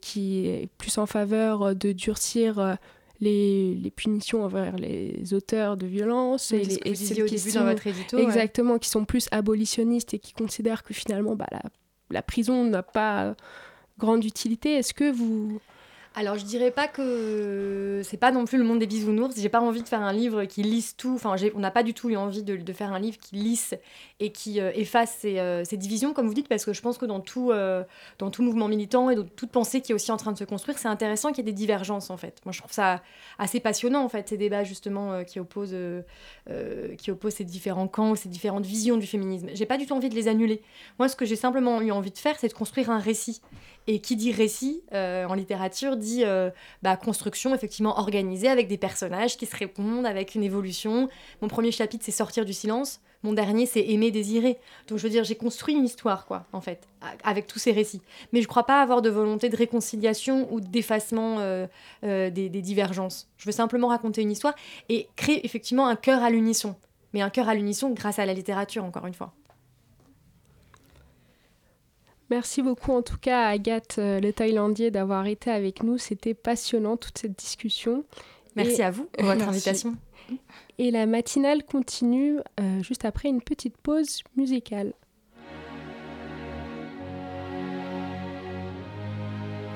qui est plus en faveur de durcir euh, les, les, punitions envers les auteurs de violences et, les, et dans votre édito, exactement qui sont plus abolitionnistes et qui considèrent que finalement bah, la, la prison n'a pas grande utilité. Est-ce que vous alors je dirais pas que c'est pas non plus le monde des bisounours. J'ai pas envie de faire un livre qui lisse tout. Enfin, on n'a pas du tout eu envie de, faire un livre qui lisse et qui euh, efface ces, euh, ces, divisions, comme vous dites, parce que je pense que dans tout, euh, dans tout mouvement militant et dans toute pensée qui est aussi en train de se construire, c'est intéressant qu'il y ait des divergences en fait. Moi, je trouve ça assez passionnant en fait ces débats justement qui opposent, qui opposent ces différents camps, ces différentes visions du féminisme. J'ai pas du tout envie de les annuler. Moi, ce que j'ai simplement eu envie de faire, c'est de construire un récit. Et qui dit récit en littérature dit euh, bah, construction effectivement organisée avec des personnages qui se répondent, avec une évolution. Mon premier chapitre, c'est sortir du silence. Mon dernier, c'est aimer, désirer. Donc je veux dire, j'ai construit une histoire, quoi, en fait, avec tous ces récits. Mais je crois pas avoir de volonté de réconciliation ou d'effacement euh, euh, des, des divergences. Je veux simplement raconter une histoire et créer effectivement un cœur à l'unisson. Mais un cœur à l'unisson grâce à la littérature, encore une fois. Merci beaucoup en tout cas à Agathe euh, le Thaïlandier d'avoir été avec nous. C'était passionnant toute cette discussion. Merci à vous pour votre [LAUGHS] invitation. Et la matinale continue euh, juste après une petite pause musicale.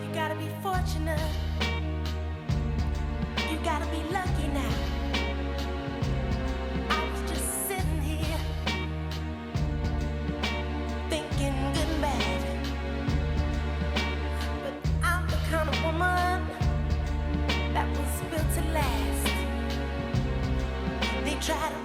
You gotta be fortunate. Try to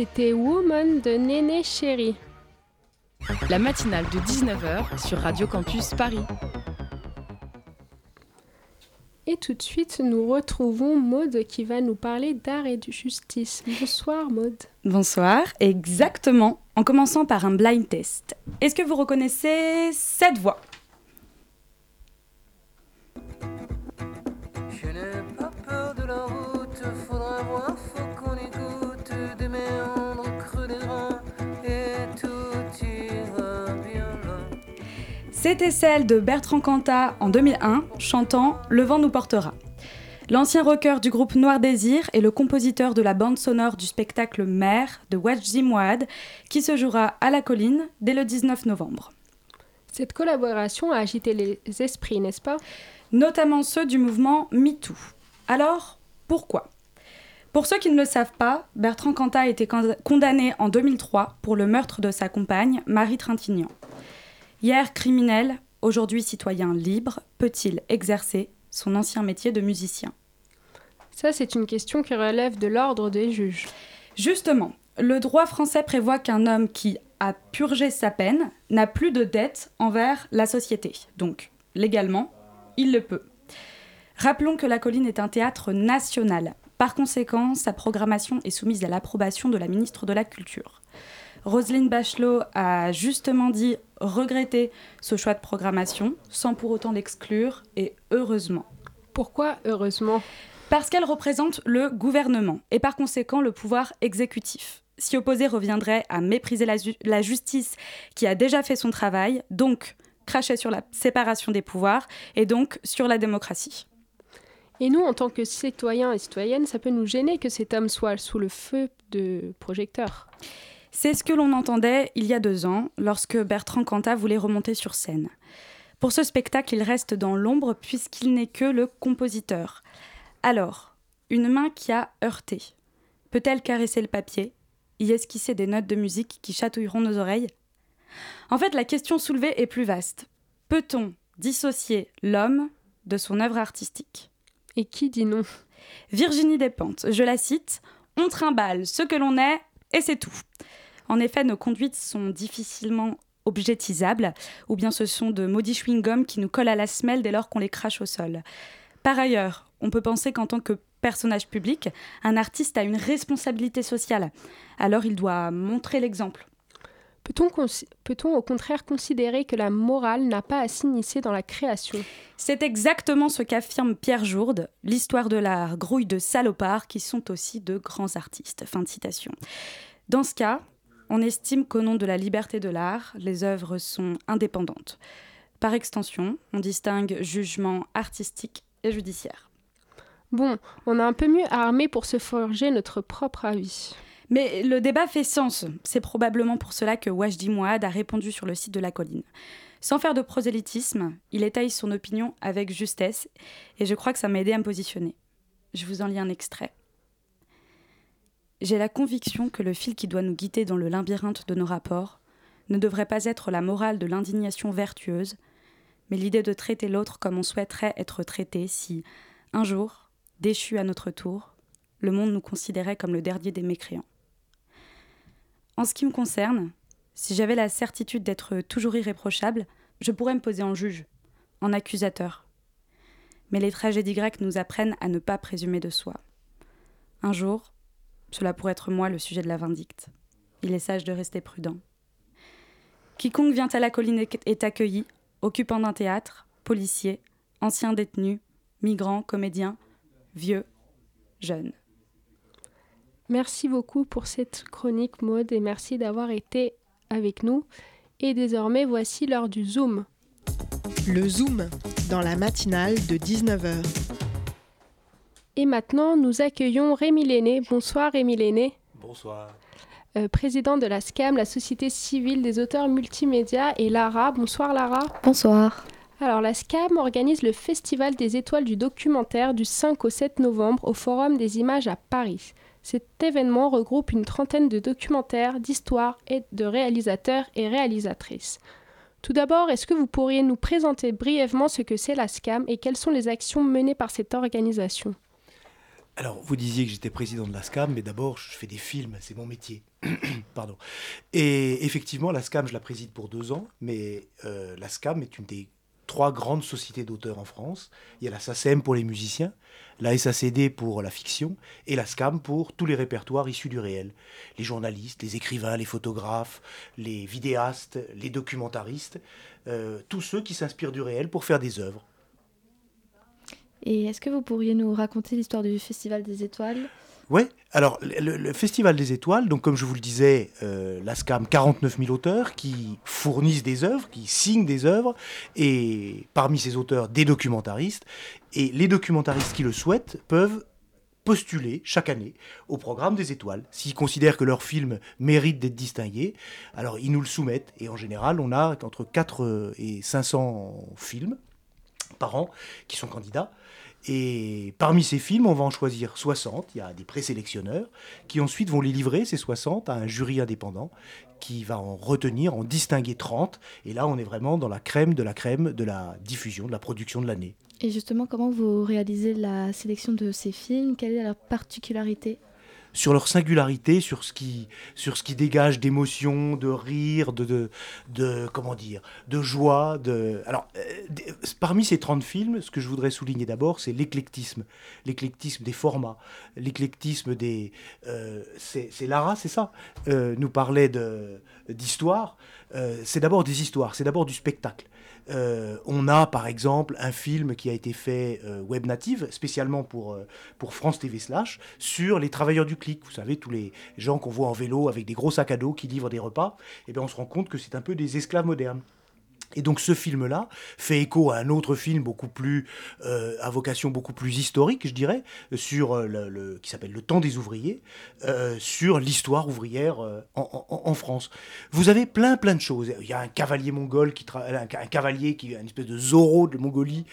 C'était Woman de Néné Chéri. La matinale de 19h sur Radio Campus Paris. Et tout de suite, nous retrouvons Maude qui va nous parler d'art et de justice. Bonsoir Maude. Bonsoir, exactement. En commençant par un blind test. Est-ce que vous reconnaissez cette voix? C'était celle de Bertrand Cantat en 2001, chantant Le vent nous portera. L'ancien rocker du groupe Noir Désir est le compositeur de la bande sonore du spectacle Mère de Wajdi Mouad, qui se jouera à la colline dès le 19 novembre. Cette collaboration a agité les esprits, n'est-ce pas? Notamment ceux du mouvement MeToo. Alors, pourquoi? Pour ceux qui ne le savent pas, Bertrand Cantat a été con- condamné en 2003 pour le meurtre de sa compagne, Marie Trintignant. Hier criminel, aujourd'hui citoyen libre, peut-il exercer son ancien métier de musicien? Ça, c'est une question qui relève de l'ordre des juges. Justement, le droit français prévoit qu'un homme qui a purgé sa peine n'a plus de dette envers la société. Donc, légalement, il le peut. Rappelons que La Colline est un théâtre national. Par conséquent, sa programmation est soumise à l'approbation de la ministre de la Culture. Roselyne Bachelot a justement dit regretter ce choix de programmation, sans pour autant l'exclure, et heureusement. Pourquoi heureusement? Parce qu'elle représente le gouvernement et par conséquent le pouvoir exécutif. S'y opposer reviendrait à mépriser la, ju- la justice qui a déjà fait son travail, donc cracher sur la séparation des pouvoirs et donc sur la démocratie. Et nous, en tant que citoyens et citoyennes, ça peut nous gêner que cet homme soit sous le feu de projecteurs. C'est ce que l'on entendait il y a deux ans lorsque Bertrand Cantat voulait remonter sur scène. Pour ce spectacle, il reste dans l'ombre puisqu'il n'est que le compositeur. Alors, une main qui a heurté, peut-elle caresser le papier, y esquisser des notes de musique qui chatouilleront nos oreilles? En fait, la question soulevée est plus vaste. Peut-on dissocier l'homme de son œuvre artistique? Et qui dit non? Virginie Despentes, je la cite, On trimballe ce que l'on est et c'est tout. En effet, nos conduites sont difficilement objectisables, ou bien ce sont de maudits chewing-gums qui nous collent à la semelle dès lors qu'on les crache au sol. Par ailleurs, on peut penser qu'en tant que personnage public, un artiste a une responsabilité sociale. Alors il doit montrer l'exemple. Peut-on au contraire considérer que la morale n'a pas à s'initier dans la création? C'est exactement ce qu'affirme Pierre Jourde, l'histoire de l'art grouille de salopards qui sont aussi de grands artistes. Fin de citation. Dans ce cas, on estime qu'au nom de la liberté de l'art, les œuvres sont indépendantes. Par extension, on distingue jugement artistique et judiciaire. Bon, on a un peu mieux armé pour se forger notre propre avis. Mais le débat fait sens. C'est probablement pour cela que Wajdi Mouad a répondu sur le site de la colline. Sans faire de prosélytisme, il étaye son opinion avec justesse et je crois que ça m'a aidé à me positionner. Je vous en lis un extrait. J'ai la conviction que le fil qui doit nous guider dans le labyrinthe de nos rapports ne devrait pas être la morale de l'indignation vertueuse, mais l'idée de traiter l'autre comme on souhaiterait être traité si, un jour, déchu à notre tour, le monde nous considérait comme le dernier des mécréants. En ce qui me concerne, si j'avais la certitude d'être toujours irréprochable, je pourrais me poser en juge, en accusateur. Mais les tragédies grecques nous apprennent à ne pas présumer de soi. Un jour, cela pourrait être moi le sujet de la vindicte. Il est sage de rester prudent. Quiconque vient à la colline est- accueilli, occupant d'un théâtre, policier, ancien détenu, migrant, comédien, vieux, jeune. Merci beaucoup pour cette chronique mode et merci d'avoir été avec nous. Et désormais, voici l'heure du Zoom. Le Zoom, dans la matinale de 19h. Et maintenant, nous accueillons Rémi Lenné. Bonsoir Rémi Lenné, Bonsoir. euh, président de la SCAM, la Société civile des auteurs multimédia, et Lara. Bonsoir Lara. Bonsoir. Alors, la SCAM organise le Festival des étoiles du documentaire du 5 au 7 novembre au Forum des images à Paris. Cet événement regroupe une trentaine de documentaires, d'histoires et de réalisateurs et réalisatrices. Tout d'abord, est-ce que vous pourriez nous présenter brièvement ce que c'est la SCAM et quelles sont les actions menées par cette organisation? Alors, vous disiez que j'étais président de la SCAM, mais d'abord, je fais des films, c'est mon métier. [COUGHS] Pardon. Et effectivement, la SCAM, je la préside pour deux ans, mais euh, la SCAM est une des trois grandes sociétés d'auteurs en France. Il y a la SACEM pour les musiciens, la SACD pour la fiction et la SCAM pour tous les répertoires issus du réel. Les journalistes, les écrivains, les photographes, les vidéastes, les documentaristes, euh, tous ceux qui s'inspirent du réel pour faire des œuvres. Et est-ce que vous pourriez nous raconter l'histoire du Festival des Étoiles? Oui, alors le, le Festival des Étoiles, donc comme je vous le disais, euh, la SCAM, 49 000 auteurs qui fournissent des œuvres, qui signent des œuvres, et parmi ces auteurs, des documentaristes. Et les documentaristes qui le souhaitent peuvent postuler chaque année au programme des étoiles. S'ils considèrent que leur film mérite d'être distingué, alors ils nous le soumettent. Et en général, on a entre 4 et 500 films par an qui sont candidats. Et parmi ces films, on va en choisir 60. Il y a des présélectionneurs qui ensuite vont les livrer, ces 60, à un jury indépendant qui va en retenir, en distinguer 30. Et là, on est vraiment dans la crème de la crème de la diffusion, de la production de l'année. Et justement, comment vous réalisez la sélection de ces films? Quelle est leur particularité? Sur leur singularité, sur ce qui, sur ce qui dégage d'émotion, de rire, de, comment dire, de joie. Euh, parmi ces 30 films, ce que je voudrais souligner d'abord, c'est l'éclectisme. L'éclectisme des formats, l'éclectisme des... euh, c'est Lara, c'est ça euh, Nous parlait d'histoire. C'est d'abord des histoires, c'est d'abord du spectacle. Euh, on a par exemple un film qui a été fait euh, web native, spécialement pour, euh, pour France TV Slash, sur les travailleurs du clic. Vous savez, tous les gens qu'on voit en vélo avec des gros sacs à dos qui livrent des repas. Et bien on se rend compte que c'est un peu des esclaves modernes. Et donc ce film-là fait écho à un autre film beaucoup plus euh, à vocation beaucoup plus historique, je dirais, sur euh, le, qui s'appelle Le Temps des ouvriers, euh, sur l'histoire ouvrière en, France. Vous avez plein plein de choses. Il y a un cavalier mongol qui tra- un, cavalier qui est une espèce de Zorro de Mongolie.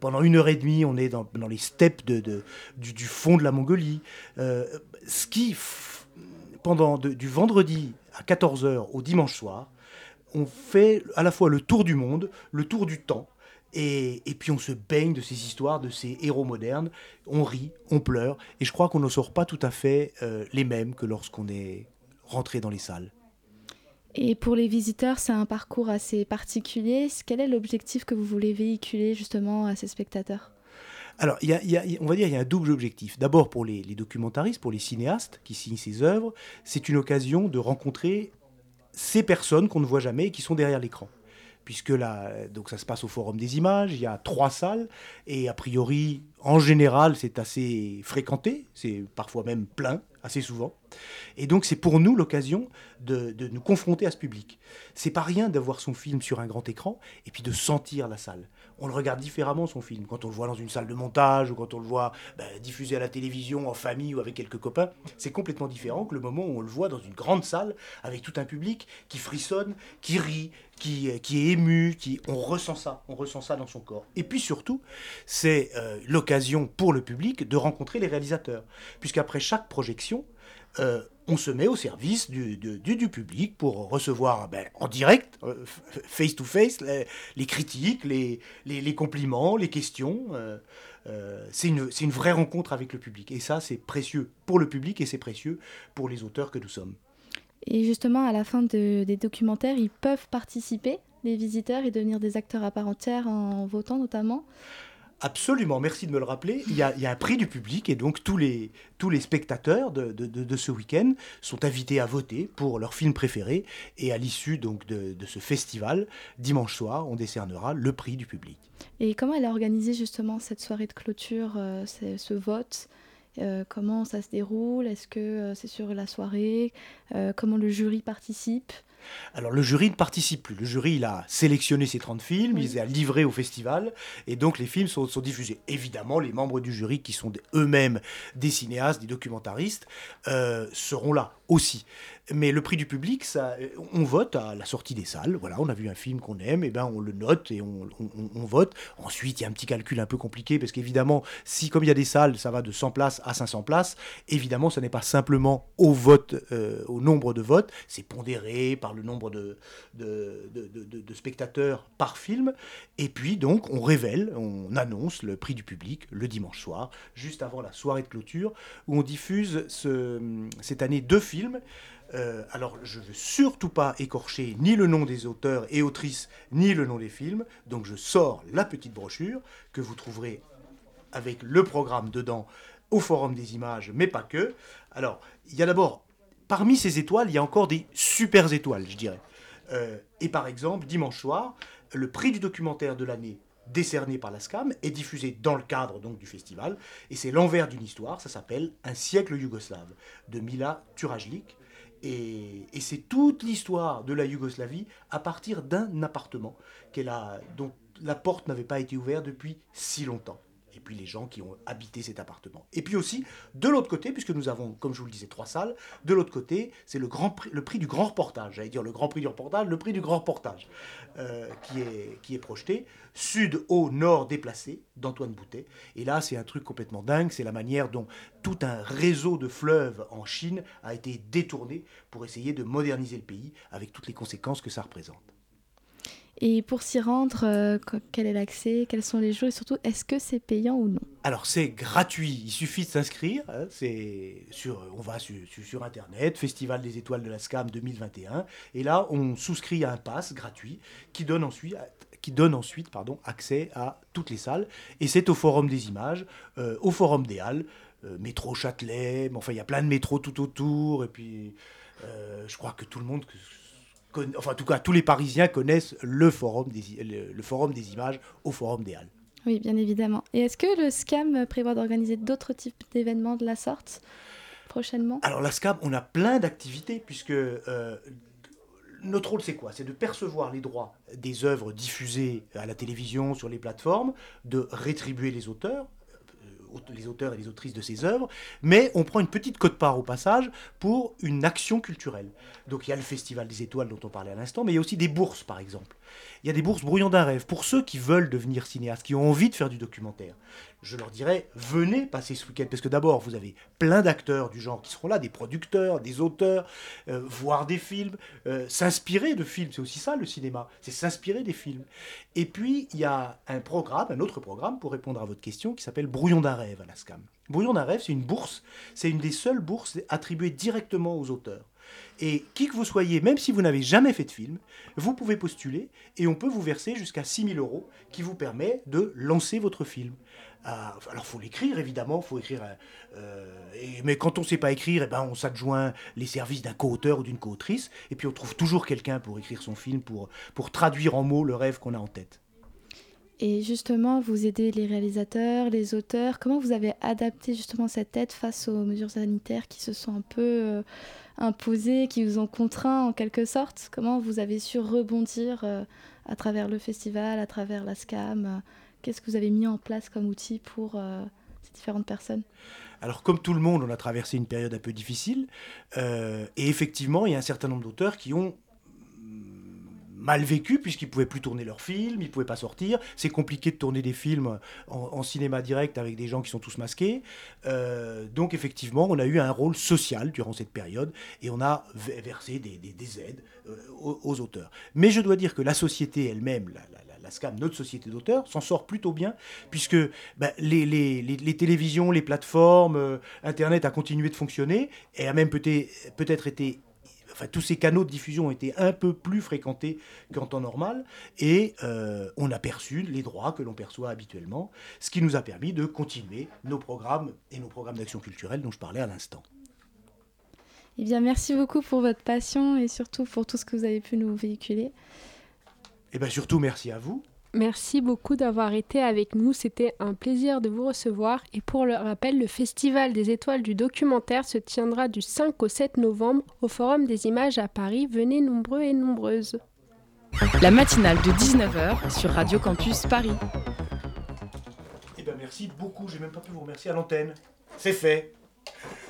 Pendant une heure et demie, on est dans, les steppes du, fond de la Mongolie. Ce qui pendant du vendredi à 14h au dimanche soir on fait à la fois le tour du monde, le tour du temps, et, et puis on se baigne de ces histoires, de ces héros modernes, on rit, on pleure, et je crois qu'on ne sort pas tout à fait euh, les mêmes que lorsqu'on est rentré dans les salles. Et pour les visiteurs, c'est un parcours assez particulier. Quel est l'objectif que vous voulez véhiculer justement à ces spectateurs? Alors, il y a- il y a- on va dire il y a un double objectif. D'abord pour les, les documentaristes, pour les cinéastes qui signent ces œuvres, c'est une occasion de rencontrer ces personnes qu'on ne voit jamais et qui sont derrière l'écran. Puisque là, donc ça se passe au Forum des images, il y a trois salles, et a priori, en général, c'est assez fréquenté, c'est parfois même plein, assez souvent. Et donc c'est pour nous l'occasion de, nous confronter à ce public. C'est pas rien d'avoir son film sur un grand écran et puis de sentir la salle. On le regarde différemment son film quand on le voit dans une salle de montage ou quand on le voit ben, diffusé à la télévision en famille ou avec quelques copains. C'est complètement différent que le moment où on le voit dans une grande salle avec tout un public qui frissonne, qui rit, qui, qui est ému, qui on ressent ça, on ressent ça dans son corps. Et puis surtout, c'est euh, l'occasion pour le public de rencontrer les réalisateurs, puisqu'après chaque projection, euh, on se met au service du, public pour recevoir ben, en direct, euh, f- face to face, les, critiques, les, compliments, les questions. euh, c'est une, vraie rencontre avec le public. Et ça, c'est précieux pour le public et c'est précieux pour les auteurs que nous sommes. Et justement, à la fin de- des documentaires, ils peuvent participer, les visiteurs, et devenir des acteurs à part entière en votant notamment? Absolument, merci de me le rappeler. Il y a, un prix du public et donc tous les, tous les spectateurs de, de- ce week-end sont invités à voter pour leur film préféré. Et à l'issue donc de, de ce festival, dimanche soir, on décernera le prix du public. Et comment elle a organisé justement cette soirée de clôture, euh, ce, vote? Euh, Comment ça se déroule? Est-ce que euh, c'est sur la soirée? Comment le jury participe? Alors le jury ne participe plus. Le jury, il a sélectionné ces 30 films, il les a livrés au festival, et donc les films sont, sont diffusés. Évidemment, les membres du jury, qui sont eux-mêmes des cinéastes, des documentaristes, euh, seront là aussi. Mais le prix du public, ça, euh, on vote à la sortie des salles. Voilà, on a vu un film qu'on aime, et ben on le note et on, vote. Ensuite, il y a un petit calcul un peu compliqué parce qu'évidemment, si comme il y a des salles, ça va de 100 places à 500 places, évidemment, ce n'est pas simplement au vote, euh, au nombre de votes, c'est pondéré par le nombre de, spectateurs par film. Et puis donc on révèle, on annonce le prix du public le dimanche soir, juste avant la soirée de clôture, où on diffuse ce- cette année deux films. Euh, alors, je veux surtout pas écorcher ni le nom des auteurs et autrices, ni le nom des films. Donc, je sors la petite brochure que vous trouverez avec le programme dedans au Forum des images, mais pas que. Alors, il y a d'abord, parmi ces étoiles, il y a encore des super étoiles, je dirais. Euh, et par exemple, dimanche soir, le prix du documentaire de l'année décerné par la SCAM est diffusé dans le cadre donc du festival et c'est l'envers d'une histoire, ça s'appelle Un siècle yougoslave de Mila Turajlik et, c'est toute l'histoire de la Yougoslavie à partir d'un appartement dont la porte n'avait pas été ouverte depuis si longtemps. Et puis les gens qui ont habité cet appartement. Et puis aussi, de l'autre côté, puisque nous avons, comme je vous le disais, trois salles, de l'autre côté, c'est le, prix, du grand reportage. J'allais dire le grand prix du reportage, le prix du grand reportage, euh, qui, est, qui est projeté. Sud, au nord, déplacé, d'Antoine Boutet. Et là, c'est un truc complètement dingue. C'est la manière dont tout un réseau de fleuves en Chine a été détourné pour essayer de moderniser le pays, avec toutes les conséquences que ça représente. Et pour s'y rendre, euh, qu- quel est l'accès Quels sont les jours Et surtout, est-ce que c'est payant ou non? Alors c'est gratuit, il suffit de s'inscrire. hein, c'est sur, on va sur, internet, Festival des étoiles de la SCAM 2021, et là on souscrit à un pass gratuit qui donne ensuite, qui donne ensuite pardon, accès à toutes les salles. Et c'est au Forum des images, euh, au Forum des Halles, euh, métro Châtelet, enfin il y a plein de métros tout autour, et puis euh, je crois que tout le monde Enfin, en tout cas, tous les Parisiens connaissent le forum des, i- le- le forum des images au Forum des Halles. Oui, bien évidemment. Et est-ce que le SCAM prévoit d'organiser d'autres types d'événements de la sorte prochainement? Alors la SCAM, on a plein d'activités puisque euh, notre rôle c'est quoi? C'est de percevoir les droits des œuvres diffusées à la télévision, sur les plateformes, de rétribuer les auteurs aut- les auteurs et les autrices de ces œuvres, mais on prend une petite cote-part au passage pour une action culturelle. Donc il y a le Festival des étoiles dont on parlait à l'instant, mais il y a aussi des bourses par exemple. Il y a des bourses brouillons d'un rêve pour ceux qui veulent devenir cinéastes, qui ont envie de faire du documentaire. Je leur dirais, venez passer ce week-end, parce que d'abord, vous avez plein d'acteurs du genre qui seront là, des producteurs, des auteurs, euh, voir des films, euh, s'inspirer de films, c'est aussi ça le cinéma, c'est s'inspirer des films. Et puis, il y a un programme, un autre programme, pour répondre à votre question, qui s'appelle Brouillon d'un rêve à la SCAM. Brouillon d'un rêve, c'est une bourse, c'est une des seules bourses attribuées directement aux auteurs. Et qui que vous soyez, même si vous n'avez jamais fait de film, vous pouvez postuler et on peut vous verser jusqu'à 6 000 euros qui vous permet de lancer votre film. Ah, alors, faut l'écrire, évidemment, faut écrire. euh, euh, mais quand on ne sait pas écrire, eh ben, on s'adjoint les services d'un co-auteur ou d'une co-autrice, et puis on trouve toujours quelqu'un pour écrire son film, pour traduire en mots le rêve qu'on a en tête. Et justement, vous aidez les réalisateurs, les auteurs. Comment vous avez adapté justement cette aide face aux mesures sanitaires qui se sont un peu euh, imposées, qui vous ont contraint en quelque sorte? Comment vous avez su rebondir euh, à travers le festival, à travers la SCAM euh, Qu'est-ce que vous avez mis en place comme outil pour ces différentes personnes? Alors, comme tout le monde, on a traversé une période un peu difficile. et effectivement, il y a un certain nombre d'auteurs qui ont mal vécu puisqu'ils pouvaient plus tourner leurs films, ils pouvaient pas sortir. C'est compliqué de tourner des films en, cinéma direct avec des gens qui sont tous masqués. Euh, donc effectivement, on a eu un rôle social durant cette période et on a versé des, des- des aides euh, aux, auteurs. Mais je dois dire que la société elle-même, la, SCAM, notre société d'auteurs, s'en sort plutôt bien puisque ben, les, télévisions, les plateformes, euh, Internet a continué de fonctionner et a même peut-être été Enfin, tous ces canaux de diffusion ont été un peu plus fréquentés qu'en temps normal, et euh, on a perçu les droits que l'on perçoit habituellement, ce qui nous a permis de continuer nos programmes et nos programmes d'action culturelle dont je parlais à l'instant. Eh bien, merci beaucoup pour votre passion et surtout pour tout ce que vous avez pu nous véhiculer. Et bien surtout, merci à vous. Merci beaucoup d'avoir été avec nous. C'était un plaisir de vous recevoir. Et pour le rappel, le Festival des étoiles du documentaire se tiendra du 5 au 7 novembre au Forum des images à Paris. Venez nombreux et nombreuses. La matinale de 19h sur Radio Campus Paris. Et bien merci beaucoup, j'ai même pas pu vous remercier à l'antenne. C'est fait.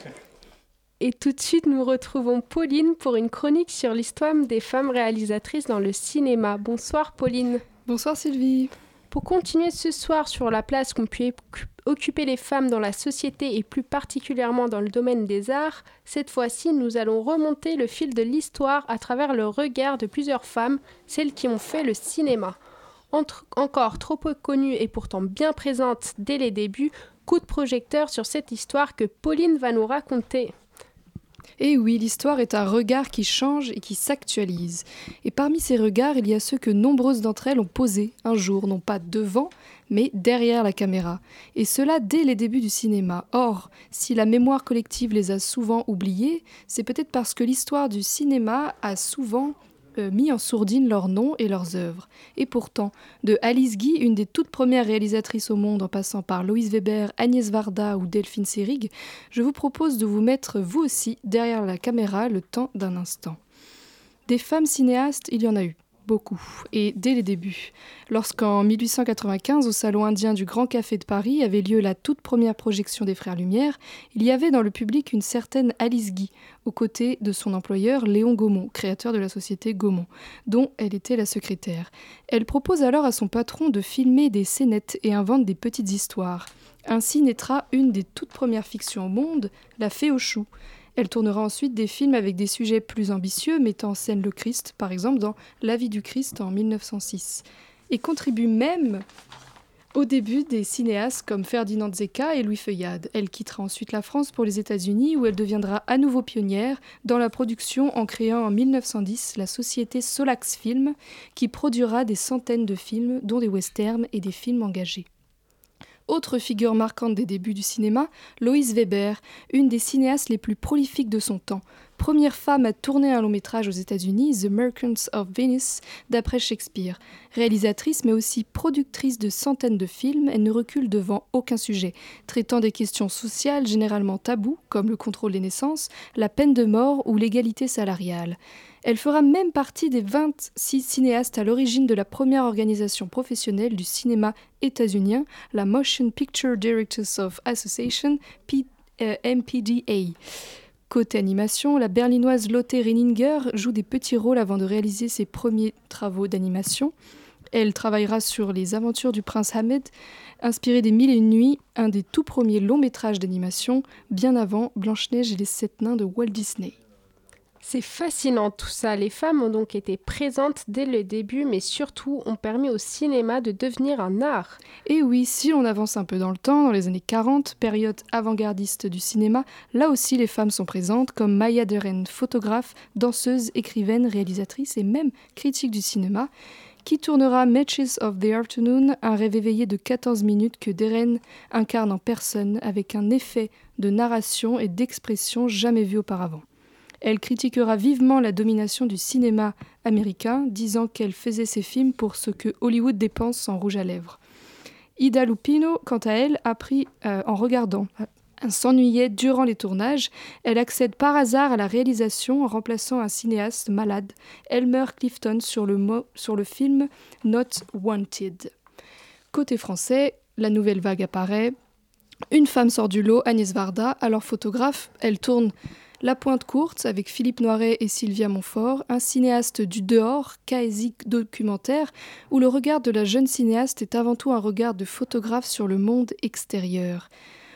[LAUGHS] Et tout de suite, nous retrouvons Pauline pour une chronique sur l'histoire des femmes réalisatrices dans le cinéma. Bonsoir Pauline. Bonsoir Sylvie. Pour continuer ce soir sur la place qu'ont pu occuper les femmes dans la société et plus particulièrement dans le domaine des arts, cette fois-ci nous allons remonter le fil de l'histoire à travers le regard de plusieurs femmes, celles qui ont fait le cinéma. Encore trop peu connues et pourtant bien présentes dès les débuts, coup de projecteur sur cette histoire que Pauline va nous raconter. Et oui, l'histoire est un regard qui change et qui s'actualise. Et parmi ces regards, il y a ceux que nombreuses d'entre elles ont posés un jour, non pas devant, mais derrière la caméra. Et cela dès les débuts du cinéma. Or, si la mémoire collective les a souvent oubliés, c'est peut-être parce que l'histoire du cinéma a souvent mis en sourdine leurs noms et leurs œuvres. Et pourtant, de Alice Guy, une des toutes premières réalisatrices au monde en passant par Louise Weber, Agnès Varda ou Delphine Seyrig, je vous propose de vous mettre vous aussi derrière la caméra le temps d'un instant. Des femmes cinéastes, il y en a eu. Beaucoup, et dès les débuts. Lorsqu'en 1895, au Salon indien du Grand Café de Paris, avait lieu la toute première projection des Frères Lumière, il y avait dans le public une certaine Alice Guy, aux côtés de son employeur Léon Gaumont, créateur de la société Gaumont, dont elle était la secrétaire. Elle propose alors à son patron de filmer des scénettes et invente des petites histoires. Ainsi naîtra une des toutes premières fictions au monde, La Fée aux choux. Elle tournera ensuite des films avec des sujets plus ambitieux, mettant en scène le Christ, par exemple dans La vie du Christ en 1906, et contribue même au début des cinéastes comme Ferdinand Zecca et Louis Feuillade. Elle quittera ensuite la France pour les États-Unis où elle deviendra à nouveau pionnière dans la production en créant en 1910 la société Solax Film qui produira des centaines de films dont des westerns et des films engagés. Autre figure marquante des débuts du cinéma, Loïse Weber, une des cinéastes les plus prolifiques de son temps. Première femme à tourner un long métrage aux États-Unis, The Merchants of Venice, d'après Shakespeare. Réalisatrice mais aussi productrice de centaines de films, elle ne recule devant aucun sujet, traitant des questions sociales généralement taboues, comme le contrôle des naissances, la peine de mort ou l'égalité salariale. Elle fera même partie des 26 cinéastes à l'origine de la première organisation professionnelle du cinéma états-unien, la Motion Picture Directors of Association, euh, MPDA. Côté animation, la berlinoise Lotte Renninger joue des petits rôles avant de réaliser ses premiers travaux d'animation. Elle travaillera sur Les aventures du prince Ahmed, inspiré des Mille et une nuits, un des tout premiers longs métrages d'animation, bien avant Blanche-Neige et les sept nains de Walt Disney. C'est fascinant tout ça. Les femmes ont donc été présentes dès le début, mais surtout ont permis au cinéma de devenir un art. Et oui, si l'on avance un peu dans le temps, dans les années 40, période avant-gardiste du cinéma, là aussi les femmes sont présentes, comme Maya Deren, photographe, danseuse, écrivaine, réalisatrice et même critique du cinéma, qui tournera Matches of the Afternoon, un rêve éveillé de 14 minutes que Deren incarne en personne avec un effet de narration et d'expression jamais vu auparavant. Elle critiquera vivement la domination du cinéma américain, disant qu'elle faisait ses films pour ce que Hollywood dépense en rouge à lèvres. Ida Lupino, quant à elle, apprit euh, en regardant. Elle s'ennuyait durant les tournages. Elle accède par hasard à la réalisation en remplaçant un cinéaste malade, Elmer Clifton, sur le film Not Wanted. Côté français, la nouvelle vague apparaît. Une femme sort du lot, Agnès Varda, alors photographe. Elle tourne la Pointe Courte avec Philippe Noiret et Sylvia Montfort, un cinéaste du dehors, caésique documentaire, où le regard de la jeune cinéaste est avant tout un regard de photographe sur le monde extérieur.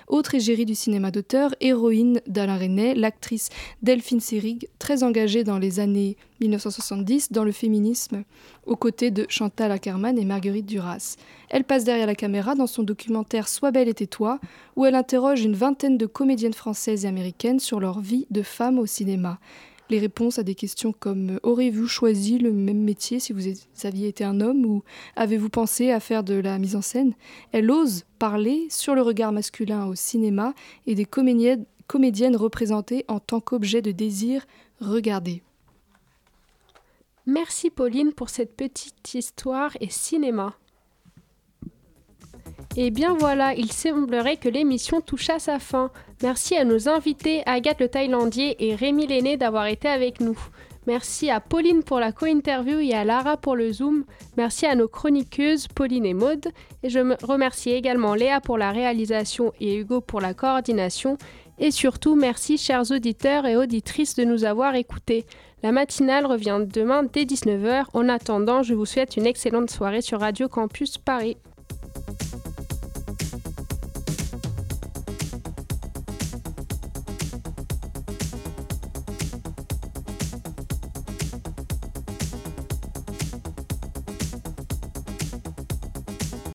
Autre égérie du cinéma d'auteur, héroïne d'Alain Resnais, l'actrice Delphine Seyrig, très engagée dans les années 1970 dans le féminisme, aux côtés de Chantal Ackerman et Marguerite Duras. Elle passe derrière la caméra dans son documentaire Sois belle et tais-toi, où elle interroge une vingtaine de comédiennes françaises et américaines sur leur vie de femmes au cinéma. Les réponses à des questions comme Auriez-vous choisi le même métier si vous aviez été un homme ou avez-vous pensé à faire de la mise en scène? Elle ose parler sur le regard masculin au cinéma et des comédiennes, comédiennes représentées en tant qu'objet de désir regardé. Merci Pauline pour cette petite histoire et cinéma. Et bien voilà, il semblerait que l'émission touche à sa fin. Merci à nos invités Agathe le Thaïlandier et Rémi Lenné d'avoir été avec nous. Merci à Pauline pour la co-interview et à Lara pour le Zoom. Merci à nos chroniqueuses Pauline et Maude. Et je me remercie également Léa pour la réalisation et Hugo pour la coordination. Et surtout, merci chers auditeurs et auditrices de nous avoir écoutés. La matinale revient demain dès 19h. En attendant, je vous souhaite une excellente soirée sur Radio Campus Paris.